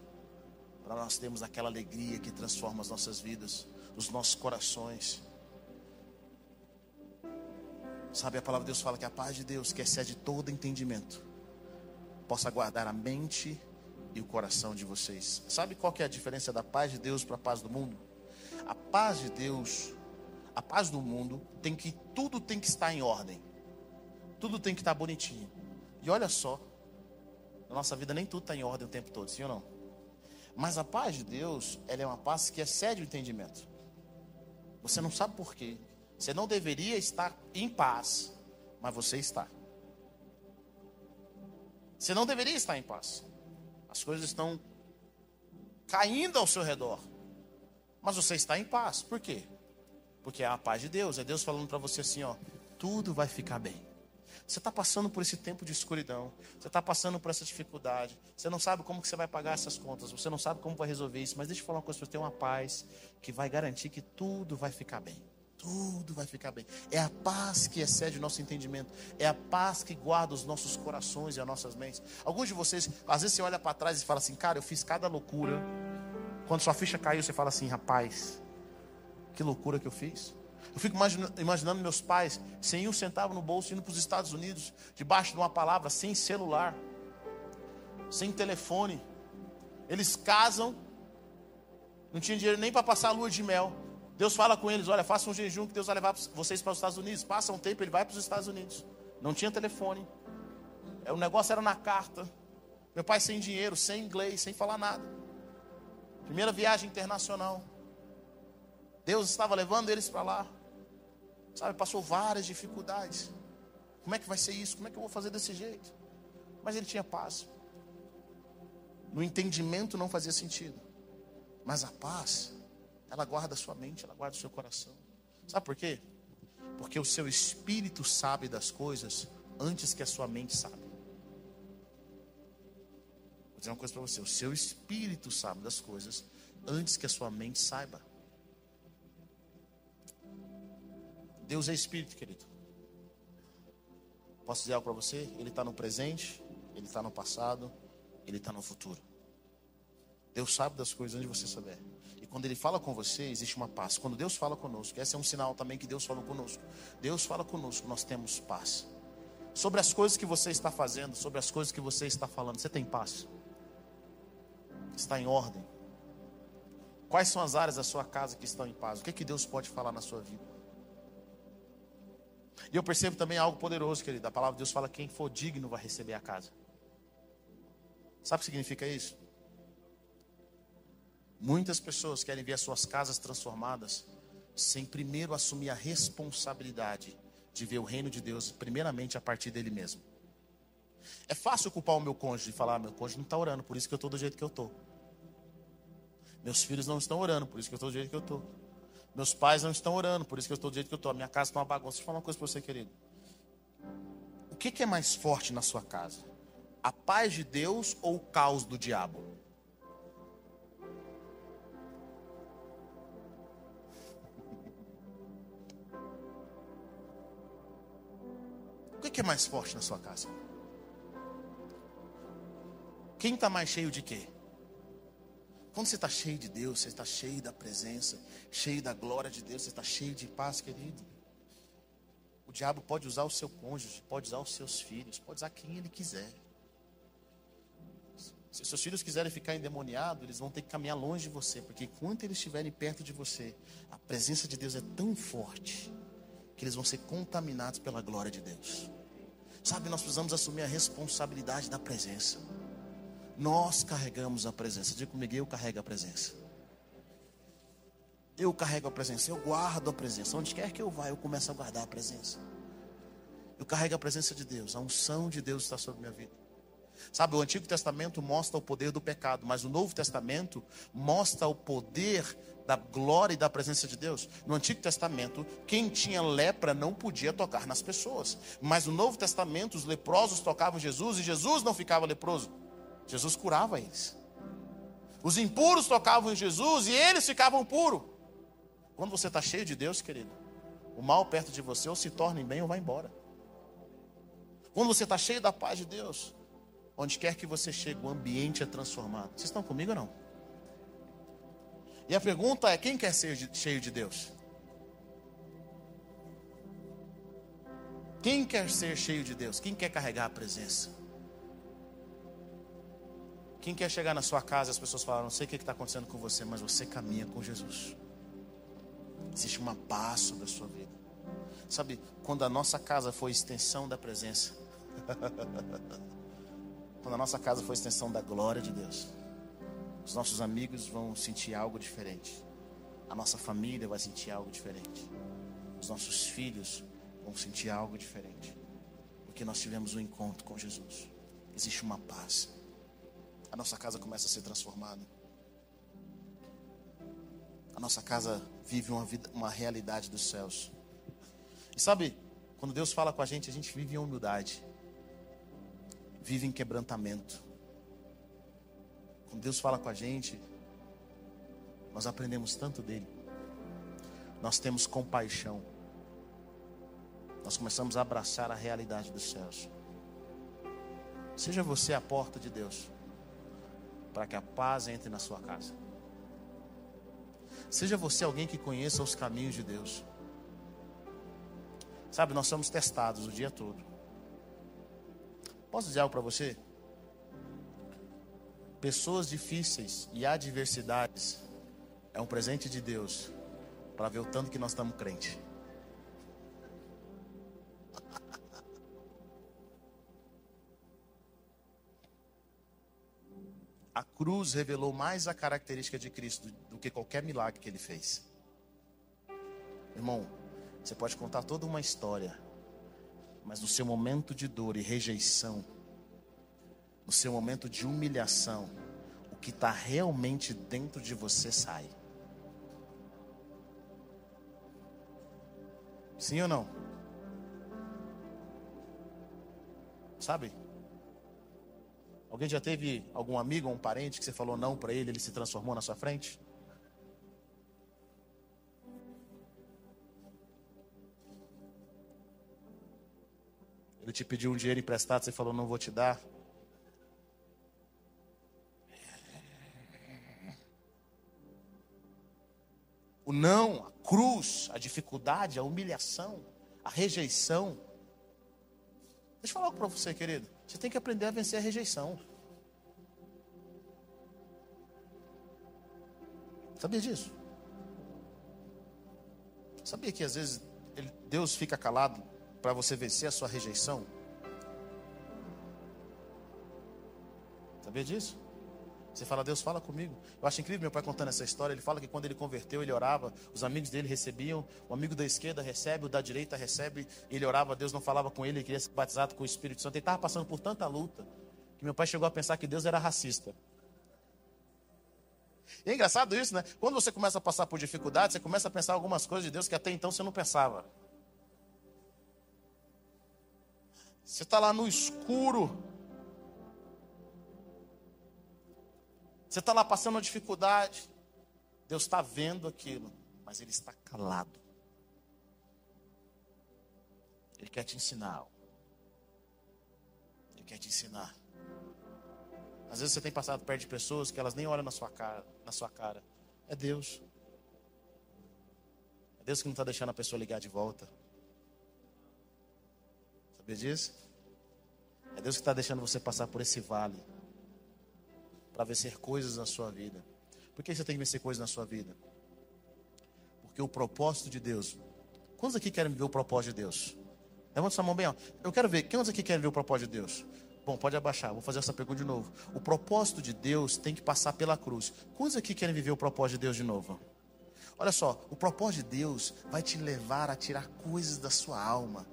para nós termos aquela alegria que transforma as nossas vidas, os nossos corações. Sabe, a palavra de Deus fala que a paz de Deus, que excede todo entendimento, possa guardar a mente e o coração de vocês. Sabe qual que é a diferença da paz de Deus para a paz do mundo? A paz de Deus a paz do mundo tem que tudo tem que estar em ordem. Tudo tem que estar bonitinho. E olha só, na nossa vida nem tudo está em ordem o tempo todo, sim ou não? Mas a paz de Deus, ela é uma paz que excede o entendimento. Você não sabe por quê. Você não deveria estar em paz, mas você está. Você não deveria estar em paz. As coisas estão caindo ao seu redor. Mas você está em paz. Por quê? Porque é a paz de Deus, é Deus falando para você assim, ó, tudo vai ficar bem. Você está passando por esse tempo de escuridão, você está passando por essa dificuldade, você não sabe como que você vai pagar essas contas, você não sabe como vai resolver isso, mas deixa eu falar uma coisa você, tem uma paz que vai garantir que tudo vai ficar bem. Tudo vai ficar bem. É a paz que excede o nosso entendimento. É a paz que guarda os nossos corações e as nossas mentes. Alguns de vocês, às vezes você olha para trás e fala assim, cara, eu fiz cada loucura. Quando sua ficha caiu, você fala assim, rapaz, que loucura que eu fiz. Eu fico imaginando, meus pais sem um centavo no bolso, indo para os Estados Unidos, debaixo de uma palavra, sem celular, sem telefone. Eles casam, não tinha dinheiro nem para passar a lua de mel. Deus fala com eles: olha, façam um jejum que Deus vai levar vocês para os Estados Unidos. Passa um tempo, ele vai para os Estados Unidos. Não tinha telefone. É, o negócio era na carta. Meu pai sem dinheiro, sem inglês, sem falar nada. Primeira viagem internacional. Deus estava levando eles para lá. Sabe, passou várias dificuldades. Como é que vai ser isso? Como é que eu vou fazer desse jeito? Mas ele tinha paz. No entendimento não fazia sentido. Mas a paz, ela guarda a sua mente, ela guarda o seu coração. Sabe por quê? Porque o seu espírito sabe das coisas antes que a sua mente sabe. Vou dizer uma coisa para você: o seu espírito sabe das coisas antes que a sua mente saiba. Deus é espírito, querido. Posso dizer algo para você? Ele está no presente, ele está no passado, ele está no futuro. Deus sabe das coisas onde você souber. E quando Ele fala com você, existe uma paz. Quando Deus fala conosco, esse é um sinal também que Deus falou conosco. Deus fala conosco, nós temos paz. Sobre as coisas que você está fazendo, sobre as coisas que você está falando, você tem paz? Está em ordem? Quais são as áreas da sua casa que estão em paz? O que, é que Deus pode falar na sua vida? E eu percebo também algo poderoso, querido. A palavra de Deus fala: quem for digno vai receber a casa. Sabe o que significa isso? Muitas pessoas querem ver as suas casas transformadas sem primeiro assumir a responsabilidade de ver o reino de Deus, primeiramente a partir dele mesmo. É fácil culpar o meu cônjuge e falar: ah, meu cônjuge não está orando, por isso que eu estou do jeito que eu estou. Meus filhos não estão orando, por isso que eu estou do jeito que eu estou. Meus pais não estão orando, por isso que eu estou do jeito que eu estou. A minha casa está uma bagunça. Deixa eu falar uma coisa para você, querido. O que, que é mais forte na sua casa? A paz de Deus ou o caos do diabo? O que, que é mais forte na sua casa? Quem está mais cheio de quê? Quando você está cheio de Deus, você está cheio da presença, cheio da glória de Deus, você está cheio de paz, querido. O diabo pode usar o seu cônjuge, pode usar os seus filhos, pode usar quem ele quiser. Se seus filhos quiserem ficar endemoniados, eles vão ter que caminhar longe de você, porque enquanto eles estiverem perto de você, a presença de Deus é tão forte que eles vão ser contaminados pela glória de Deus. Sabe, nós precisamos assumir a responsabilidade da presença. Nós carregamos a presença. Diga comigo, eu carrego a presença. Eu carrego a presença, eu guardo a presença. Onde quer que eu vá, eu começo a guardar a presença. Eu carrego a presença de Deus, a unção de Deus está sobre minha vida. Sabe, o Antigo Testamento mostra o poder do pecado, mas o Novo Testamento mostra o poder da glória e da presença de Deus. No Antigo Testamento, quem tinha lepra não podia tocar nas pessoas, mas no Novo Testamento, os leprosos tocavam Jesus e Jesus não ficava leproso. Jesus curava eles. Os impuros tocavam em Jesus e eles ficavam puros. Quando você está cheio de Deus, querido, o mal perto de você ou se torna em bem ou vai embora. Quando você está cheio da paz de Deus, onde quer que você chegue, o ambiente é transformado. Vocês estão comigo ou não? E a pergunta é: quem quer ser cheio de Deus? Quem quer ser cheio de Deus? Quem quer carregar a presença? Quem quer chegar na sua casa as pessoas falam, não sei o que está acontecendo com você, mas você caminha com Jesus. Existe uma paz sobre a sua vida. Sabe, quando a nossa casa foi extensão da presença, quando a nossa casa foi extensão da glória de Deus, os nossos amigos vão sentir algo diferente. A nossa família vai sentir algo diferente. Os nossos filhos vão sentir algo diferente. Porque nós tivemos um encontro com Jesus. Existe uma paz a nossa casa começa a ser transformada. A nossa casa vive uma, vida, uma realidade dos céus. E sabe, quando Deus fala com a gente, a gente vive em humildade, vive em quebrantamento. Quando Deus fala com a gente, nós aprendemos tanto dele. Nós temos compaixão. Nós começamos a abraçar a realidade dos céus. Seja você a porta de Deus para que a paz entre na sua casa. Seja você alguém que conheça os caminhos de Deus. Sabe, nós somos testados o dia todo. Posso dizer algo para você? Pessoas difíceis e adversidades é um presente de Deus para ver o tanto que nós estamos crentes. A cruz revelou mais a característica de Cristo do que qualquer milagre que ele fez. Irmão, você pode contar toda uma história, mas no seu momento de dor e rejeição, no seu momento de humilhação, o que está realmente dentro de você sai. Sim ou não? Sabe? Alguém já teve algum amigo ou um parente que você falou não para ele, ele se transformou na sua frente? Ele te pediu um dinheiro emprestado, você falou não vou te dar. O não, a cruz, a dificuldade, a humilhação, a rejeição. Deixa eu falar algo para você, querido. Você tem que aprender a vencer a rejeição. Sabia disso? Sabia que às vezes Deus fica calado para você vencer a sua rejeição? Sabia disso? Você fala, Deus, fala comigo. Eu acho incrível meu pai contando essa história. Ele fala que quando ele converteu, ele orava, os amigos dele recebiam, o amigo da esquerda recebe, o da direita recebe. Ele orava, Deus não falava com ele, ele queria ser batizado com o Espírito Santo. Ele estava passando por tanta luta que meu pai chegou a pensar que Deus era racista. E é engraçado isso, né? Quando você começa a passar por dificuldades, você começa a pensar algumas coisas de Deus que até então você não pensava. Você está lá no escuro, Você está lá passando uma dificuldade. Deus está vendo aquilo, mas Ele está calado. Ele quer te ensinar. Ele quer te ensinar. Às vezes você tem passado perto de pessoas que elas nem olham na sua cara. Na sua cara. É Deus. É Deus que não está deixando a pessoa ligar de volta. Sabia disso? É Deus que está deixando você passar por esse vale para vencer coisas na sua vida. Por que você tem que vencer coisas na sua vida? Porque o propósito de Deus. Quantos aqui querem ver o propósito de Deus? Levanta sua mão bem. Eu quero ver. Quantos aqui querem ver o propósito de Deus? Bom, pode abaixar. Vou fazer essa pergunta de novo. O propósito de Deus tem que passar pela cruz. Quantos aqui querem viver o propósito de Deus de novo? Olha só, o propósito de Deus vai te levar a tirar coisas da sua alma.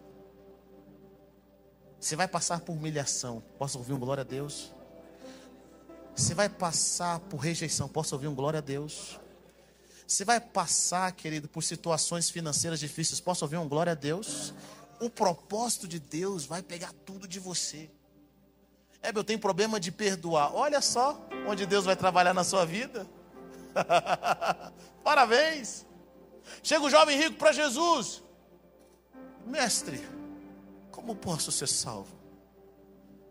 Você vai passar por humilhação. Posso ouvir um glória a Deus? Você vai passar por rejeição. Posso ouvir um glória a Deus? Você vai passar, querido, por situações financeiras difíceis. Posso ouvir um glória a Deus? O propósito de Deus vai pegar tudo de você. É, eu tenho problema de perdoar. Olha só onde Deus vai trabalhar na sua vida. Parabéns. Chega o jovem rico para Jesus. Mestre, como posso ser salvo?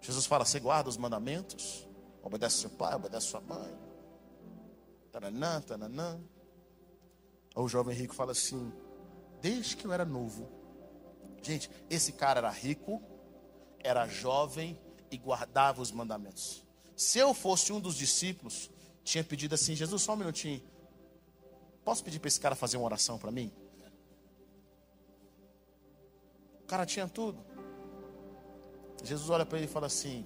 Jesus fala: Você guarda os mandamentos? Obedece seu pai, obedece sua mãe. Tananã, tananã. o jovem rico fala assim: Desde que eu era novo. Gente, esse cara era rico, era jovem e guardava os mandamentos. Se eu fosse um dos discípulos, tinha pedido assim: Jesus, só um minutinho. Posso pedir para esse cara fazer uma oração para mim? O cara tinha tudo. Jesus olha para ele e fala assim: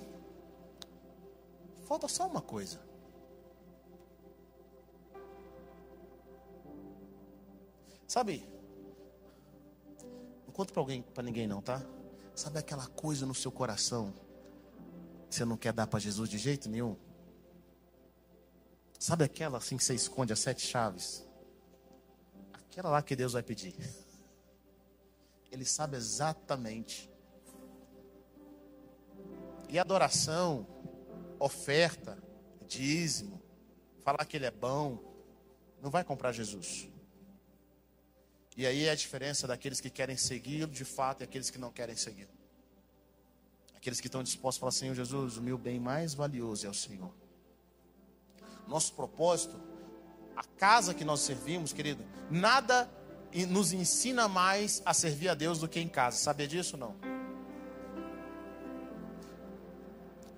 Falta só uma coisa. Sabe? Não conta para alguém, para ninguém não, tá? Sabe aquela coisa no seu coração que você não quer dar para Jesus de jeito nenhum? Sabe aquela assim que você esconde as sete chaves? Aquela lá que Deus vai pedir. Ele sabe exatamente. E adoração oferta, dízimo, falar que ele é bom, não vai comprar Jesus. E aí é a diferença daqueles que querem segui-lo de fato e aqueles que não querem segui-lo. Aqueles que estão dispostos a falar, Senhor Jesus, o meu bem mais valioso é o Senhor. Nosso propósito, a casa que nós servimos, querido, nada nos ensina mais a servir a Deus do que em casa. Sabia disso ou não?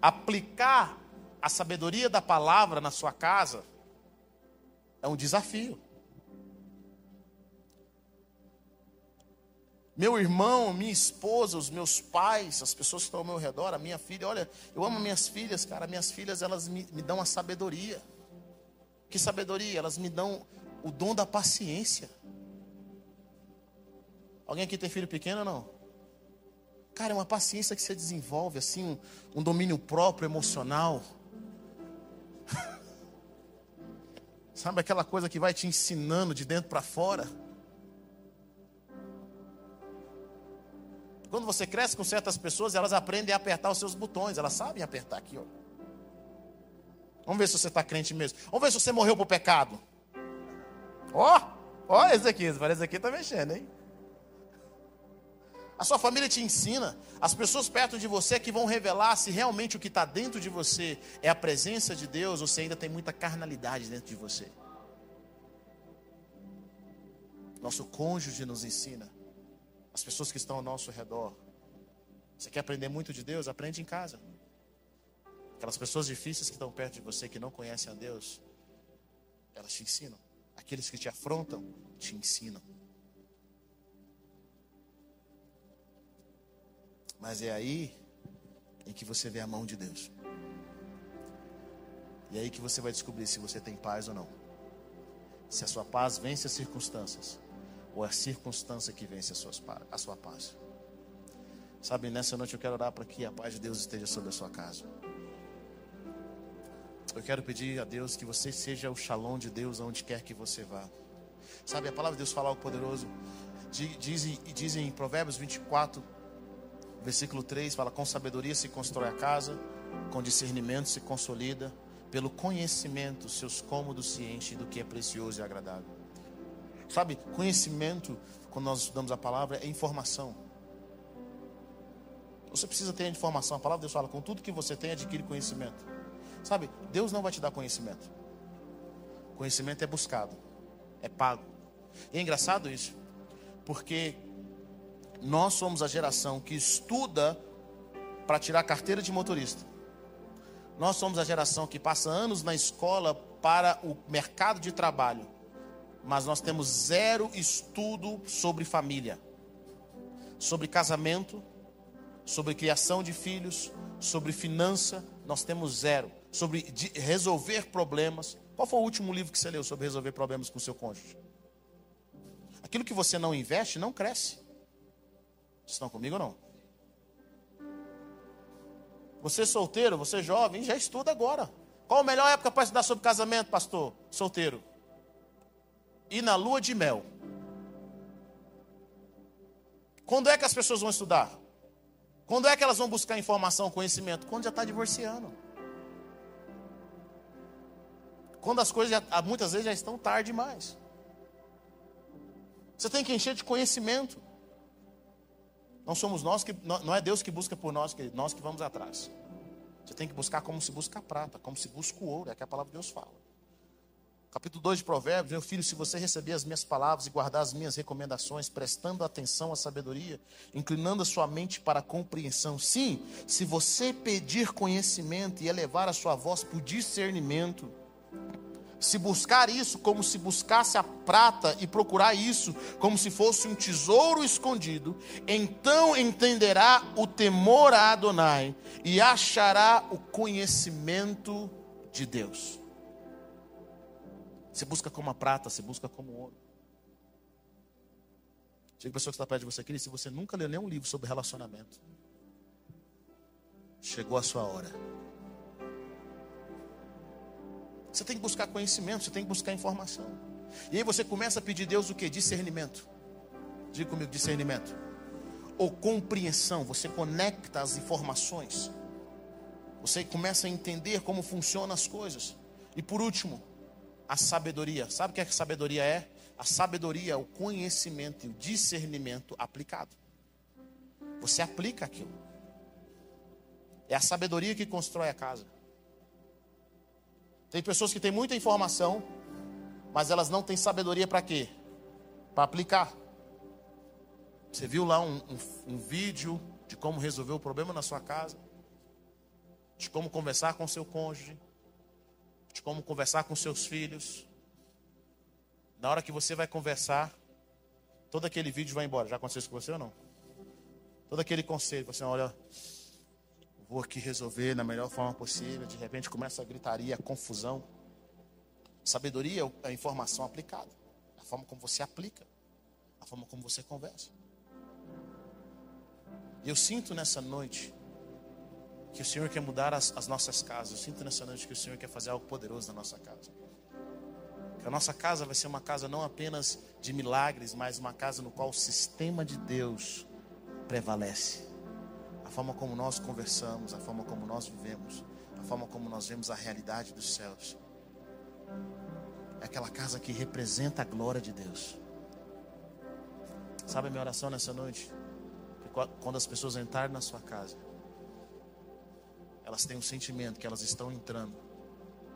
Aplicar a sabedoria da palavra na sua casa é um desafio. Meu irmão, minha esposa, os meus pais, as pessoas que estão ao meu redor, a minha filha, olha, eu amo minhas filhas, cara. Minhas filhas, elas me, me dão a sabedoria. Que sabedoria? Elas me dão o dom da paciência. Alguém aqui tem filho pequeno ou não? Cara, é uma paciência que você desenvolve, assim, um, um domínio próprio, emocional. Sabe aquela coisa que vai te ensinando de dentro para fora? Quando você cresce com certas pessoas, elas aprendem a apertar os seus botões, elas sabem apertar aqui, ó. Vamos ver se você está crente mesmo. Vamos ver se você morreu por pecado. Ó, ó, esse aqui, esse aqui está mexendo, hein? A sua família te ensina, as pessoas perto de você que vão revelar se realmente o que está dentro de você é a presença de Deus ou se ainda tem muita carnalidade dentro de você. Nosso cônjuge nos ensina. As pessoas que estão ao nosso redor. Você quer aprender muito de Deus? Aprende em casa. Aquelas pessoas difíceis que estão perto de você, que não conhecem a Deus, elas te ensinam. Aqueles que te afrontam, te ensinam. Mas é aí em que você vê a mão de Deus. E é aí que você vai descobrir se você tem paz ou não. Se a sua paz vence as circunstâncias, ou é a circunstância que vence a, suas, a sua paz. Sabe, nessa noite eu quero orar para que a paz de Deus esteja sobre a sua casa. Eu quero pedir a Deus que você seja o shalom de Deus onde quer que você vá. Sabe, a palavra de Deus fala algo poderoso. Dizem, dizem em Provérbios 24, versículo 3, fala: Com sabedoria se constrói a casa, com discernimento se consolida, pelo conhecimento seus cômodos se enchem do que é precioso e agradável. Sabe, conhecimento, quando nós estudamos a palavra, é informação. Você precisa ter informação. A palavra de Deus fala: com tudo que você tem, adquire conhecimento. Sabe, Deus não vai te dar conhecimento. Conhecimento é buscado, é pago. E é engraçado isso, porque nós somos a geração que estuda para tirar carteira de motorista. Nós somos a geração que passa anos na escola para o mercado de trabalho, mas nós temos zero estudo sobre família, sobre casamento, sobre criação de filhos, sobre finança, nós temos zero. Sobre resolver problemas. Qual foi o último livro que você leu sobre resolver problemas com seu cônjuge? Aquilo que você não investe não cresce. Estão comigo ou não? Você solteiro, você jovem, já estuda agora. Qual a melhor época para estudar sobre casamento, pastor? Solteiro. E na lua de mel. Quando é que as pessoas vão estudar? Quando é que elas vão buscar informação, conhecimento? Quando já está divorciando. Quando as coisas já, muitas vezes já estão tarde demais. Você tem que encher de conhecimento. Não somos nós que não é Deus que busca por nós, que nós que vamos atrás. Você tem que buscar como se busca a prata, como se busca o ouro, é que a palavra de Deus fala. Capítulo 2 de Provérbios, meu filho, se você receber as minhas palavras e guardar as minhas recomendações, prestando atenção à sabedoria, inclinando a sua mente para a compreensão. Sim, se você pedir conhecimento e elevar a sua voz por discernimento, se buscar isso como se buscasse a prata e procurar isso como se fosse um tesouro escondido, então entenderá o temor a Adonai e achará o conhecimento de Deus. Se busca como a prata, se busca como ouro. Chega a pessoa que está perto de você aqui, se você nunca leu nenhum livro sobre relacionamento, chegou a sua hora. Você tem que buscar conhecimento, você tem que buscar informação. E aí você começa a pedir a Deus o que? Discernimento. Diga comigo, discernimento. Ou compreensão, você conecta as informações. Você começa a entender como funcionam as coisas. E por último, a sabedoria. Sabe o que, é a sabedoria é? A sabedoria é o conhecimento e o discernimento aplicado. Você aplica aquilo. É a sabedoria que constrói a casa. Tem pessoas que têm muita informação, mas elas não têm sabedoria para quê? Para aplicar. Você viu lá um, um, um, vídeo de como resolver o problema na sua casa, de como conversar com seu cônjuge, de como conversar com seus filhos. Na hora que você vai conversar, todo aquele vídeo vai embora. Já aconteceu isso com você ou não? Todo aquele conselho, você olha, vou aqui resolver na melhor forma possível. De repente começa a gritaria, a confusão. Sabedoria é a informação aplicada, a forma como você aplica, a forma como você conversa. E eu sinto nessa noite que o Senhor quer mudar as, as, nossas casas. Eu sinto nessa noite que o Senhor quer fazer algo poderoso na nossa casa. Que a nossa casa vai ser uma casa não apenas de milagres, mas uma casa no qual o sistema de Deus prevalece a forma como nós conversamos, a forma como nós vivemos, a forma como nós vemos a realidade dos céus. É aquela casa que representa a glória de Deus. Sabe a minha oração nessa noite? Que quando as pessoas entrarem na sua casa, elas têm um sentimento que elas estão entrando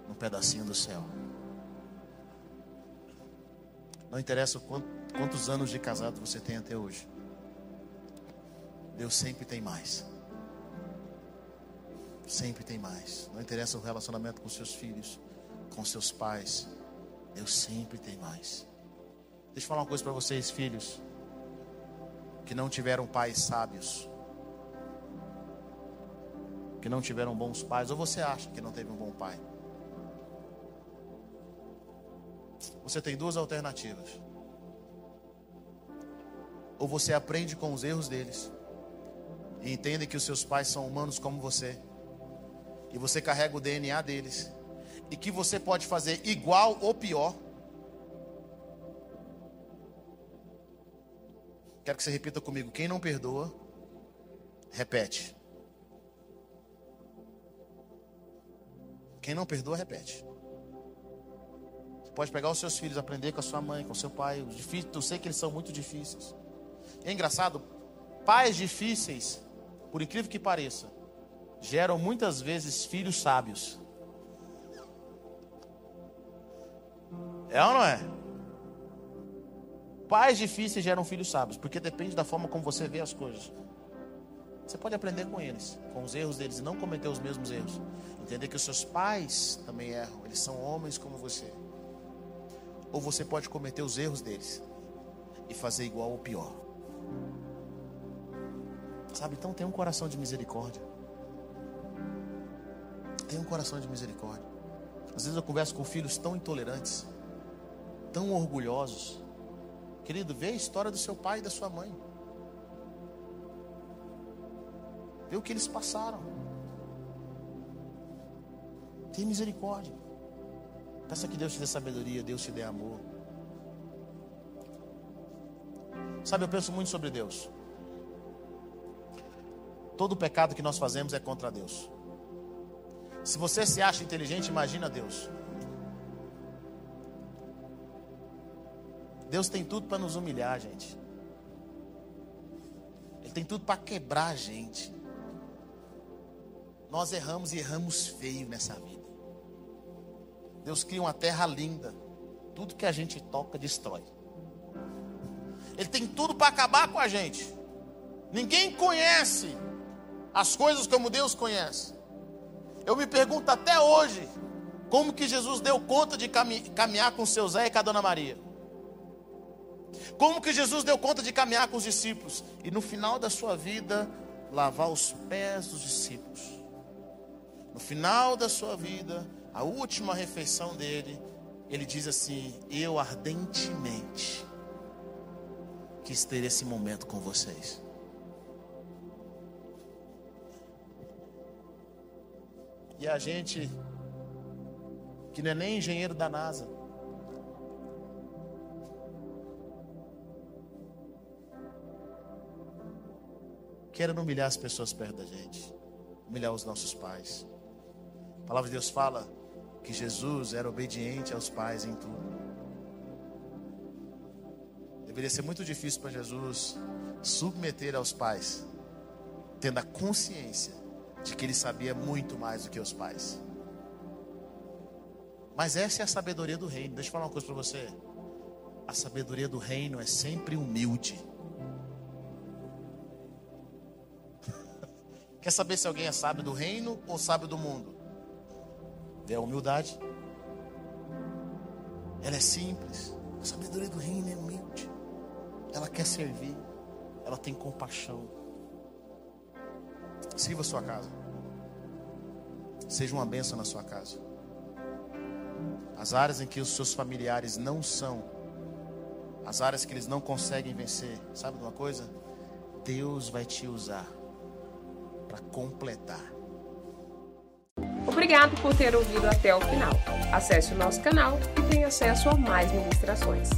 num pedacinho do céu. Não interessa quantos anos de casado você tem até hoje. Deus sempre tem mais. Sempre tem mais. Não interessa o relacionamento com seus filhos, com seus pais. Deus sempre tem mais. Deixa eu falar uma coisa para vocês, filhos, que não tiveram pais sábios, que não tiveram bons pais, ou você acha que não teve um bom pai? Você tem duas alternativas. Ou você aprende com os erros deles e entende que os seus pais são humanos como você, e você carrega o DNA deles, e que você pode fazer igual ou pior. Quero que você repita comigo: quem não perdoa, repete. Quem não perdoa, repete. Você pode pegar os seus filhos, aprender com a sua mãe, com o seu pai. Eu sei que eles são muito difíceis. É engraçado, pais difíceis, por incrível que pareça, geram muitas vezes filhos sábios. É ou não é? Pais difíceis geram filhos sábios, porque depende da forma como você vê as coisas. Você pode aprender com eles, com os erros deles, e não cometer os mesmos erros. Entender que os seus pais também erram, eles são homens como você. Ou você pode cometer os erros deles e fazer igual ou pior. Sabe, então tem um coração de misericórdia. Tem um coração de misericórdia. Às vezes eu converso com filhos tão intolerantes, tão orgulhosos. Querido, vê a história do seu pai e da sua mãe. Vê o que eles passaram. Tem misericórdia. Peça que Deus te dê sabedoria, Deus te dê amor. Sabe, eu penso muito sobre Deus. Todo pecado que nós fazemos é contra Deus. Se você se acha inteligente, imagina Deus. Deus tem tudo para nos humilhar, gente. Ele tem tudo para quebrar a gente. Nós erramos e erramos feio nessa vida. Deus cria uma terra linda. Tudo que a gente toca destrói. Ele tem tudo para acabar com a gente. Ninguém conhece as coisas como Deus conhece. Eu me pergunto até hoje, como que Jesus deu conta de caminhar com seu Zé e com a Dona Maria? Como que Jesus deu conta de caminhar com os discípulos? E no final da sua vida, lavar os pés dos discípulos. No final da sua vida, a última refeição dele, ele diz assim: Eu ardentemente quis ter esse momento com vocês. E a gente, que não é nem engenheiro da NASA, querendo humilhar as pessoas perto da gente, humilhar os nossos pais. A palavra de Deus fala que Jesus era obediente aos pais em tudo. Deveria ser muito difícil para Jesus submeter aos pais, tendo a consciência de que ele sabia muito mais do que os pais. Mas essa é a sabedoria do reino. Deixa eu falar uma coisa para você. A sabedoria do reino é sempre humilde. Quer saber se alguém é sábio do reino ou sábio do mundo? É a humildade. Ela é simples. A sabedoria do reino é humilde. Ela quer servir. Ela tem compaixão. Sirva sua casa. Seja uma bênção na sua casa. As áreas em que os seus familiares não são, as áreas que eles não conseguem vencer, sabe de uma coisa? Deus vai te usar para completar. Obrigado por ter ouvido até o final. Acesse o nosso canal e tenha acesso a mais ministrações.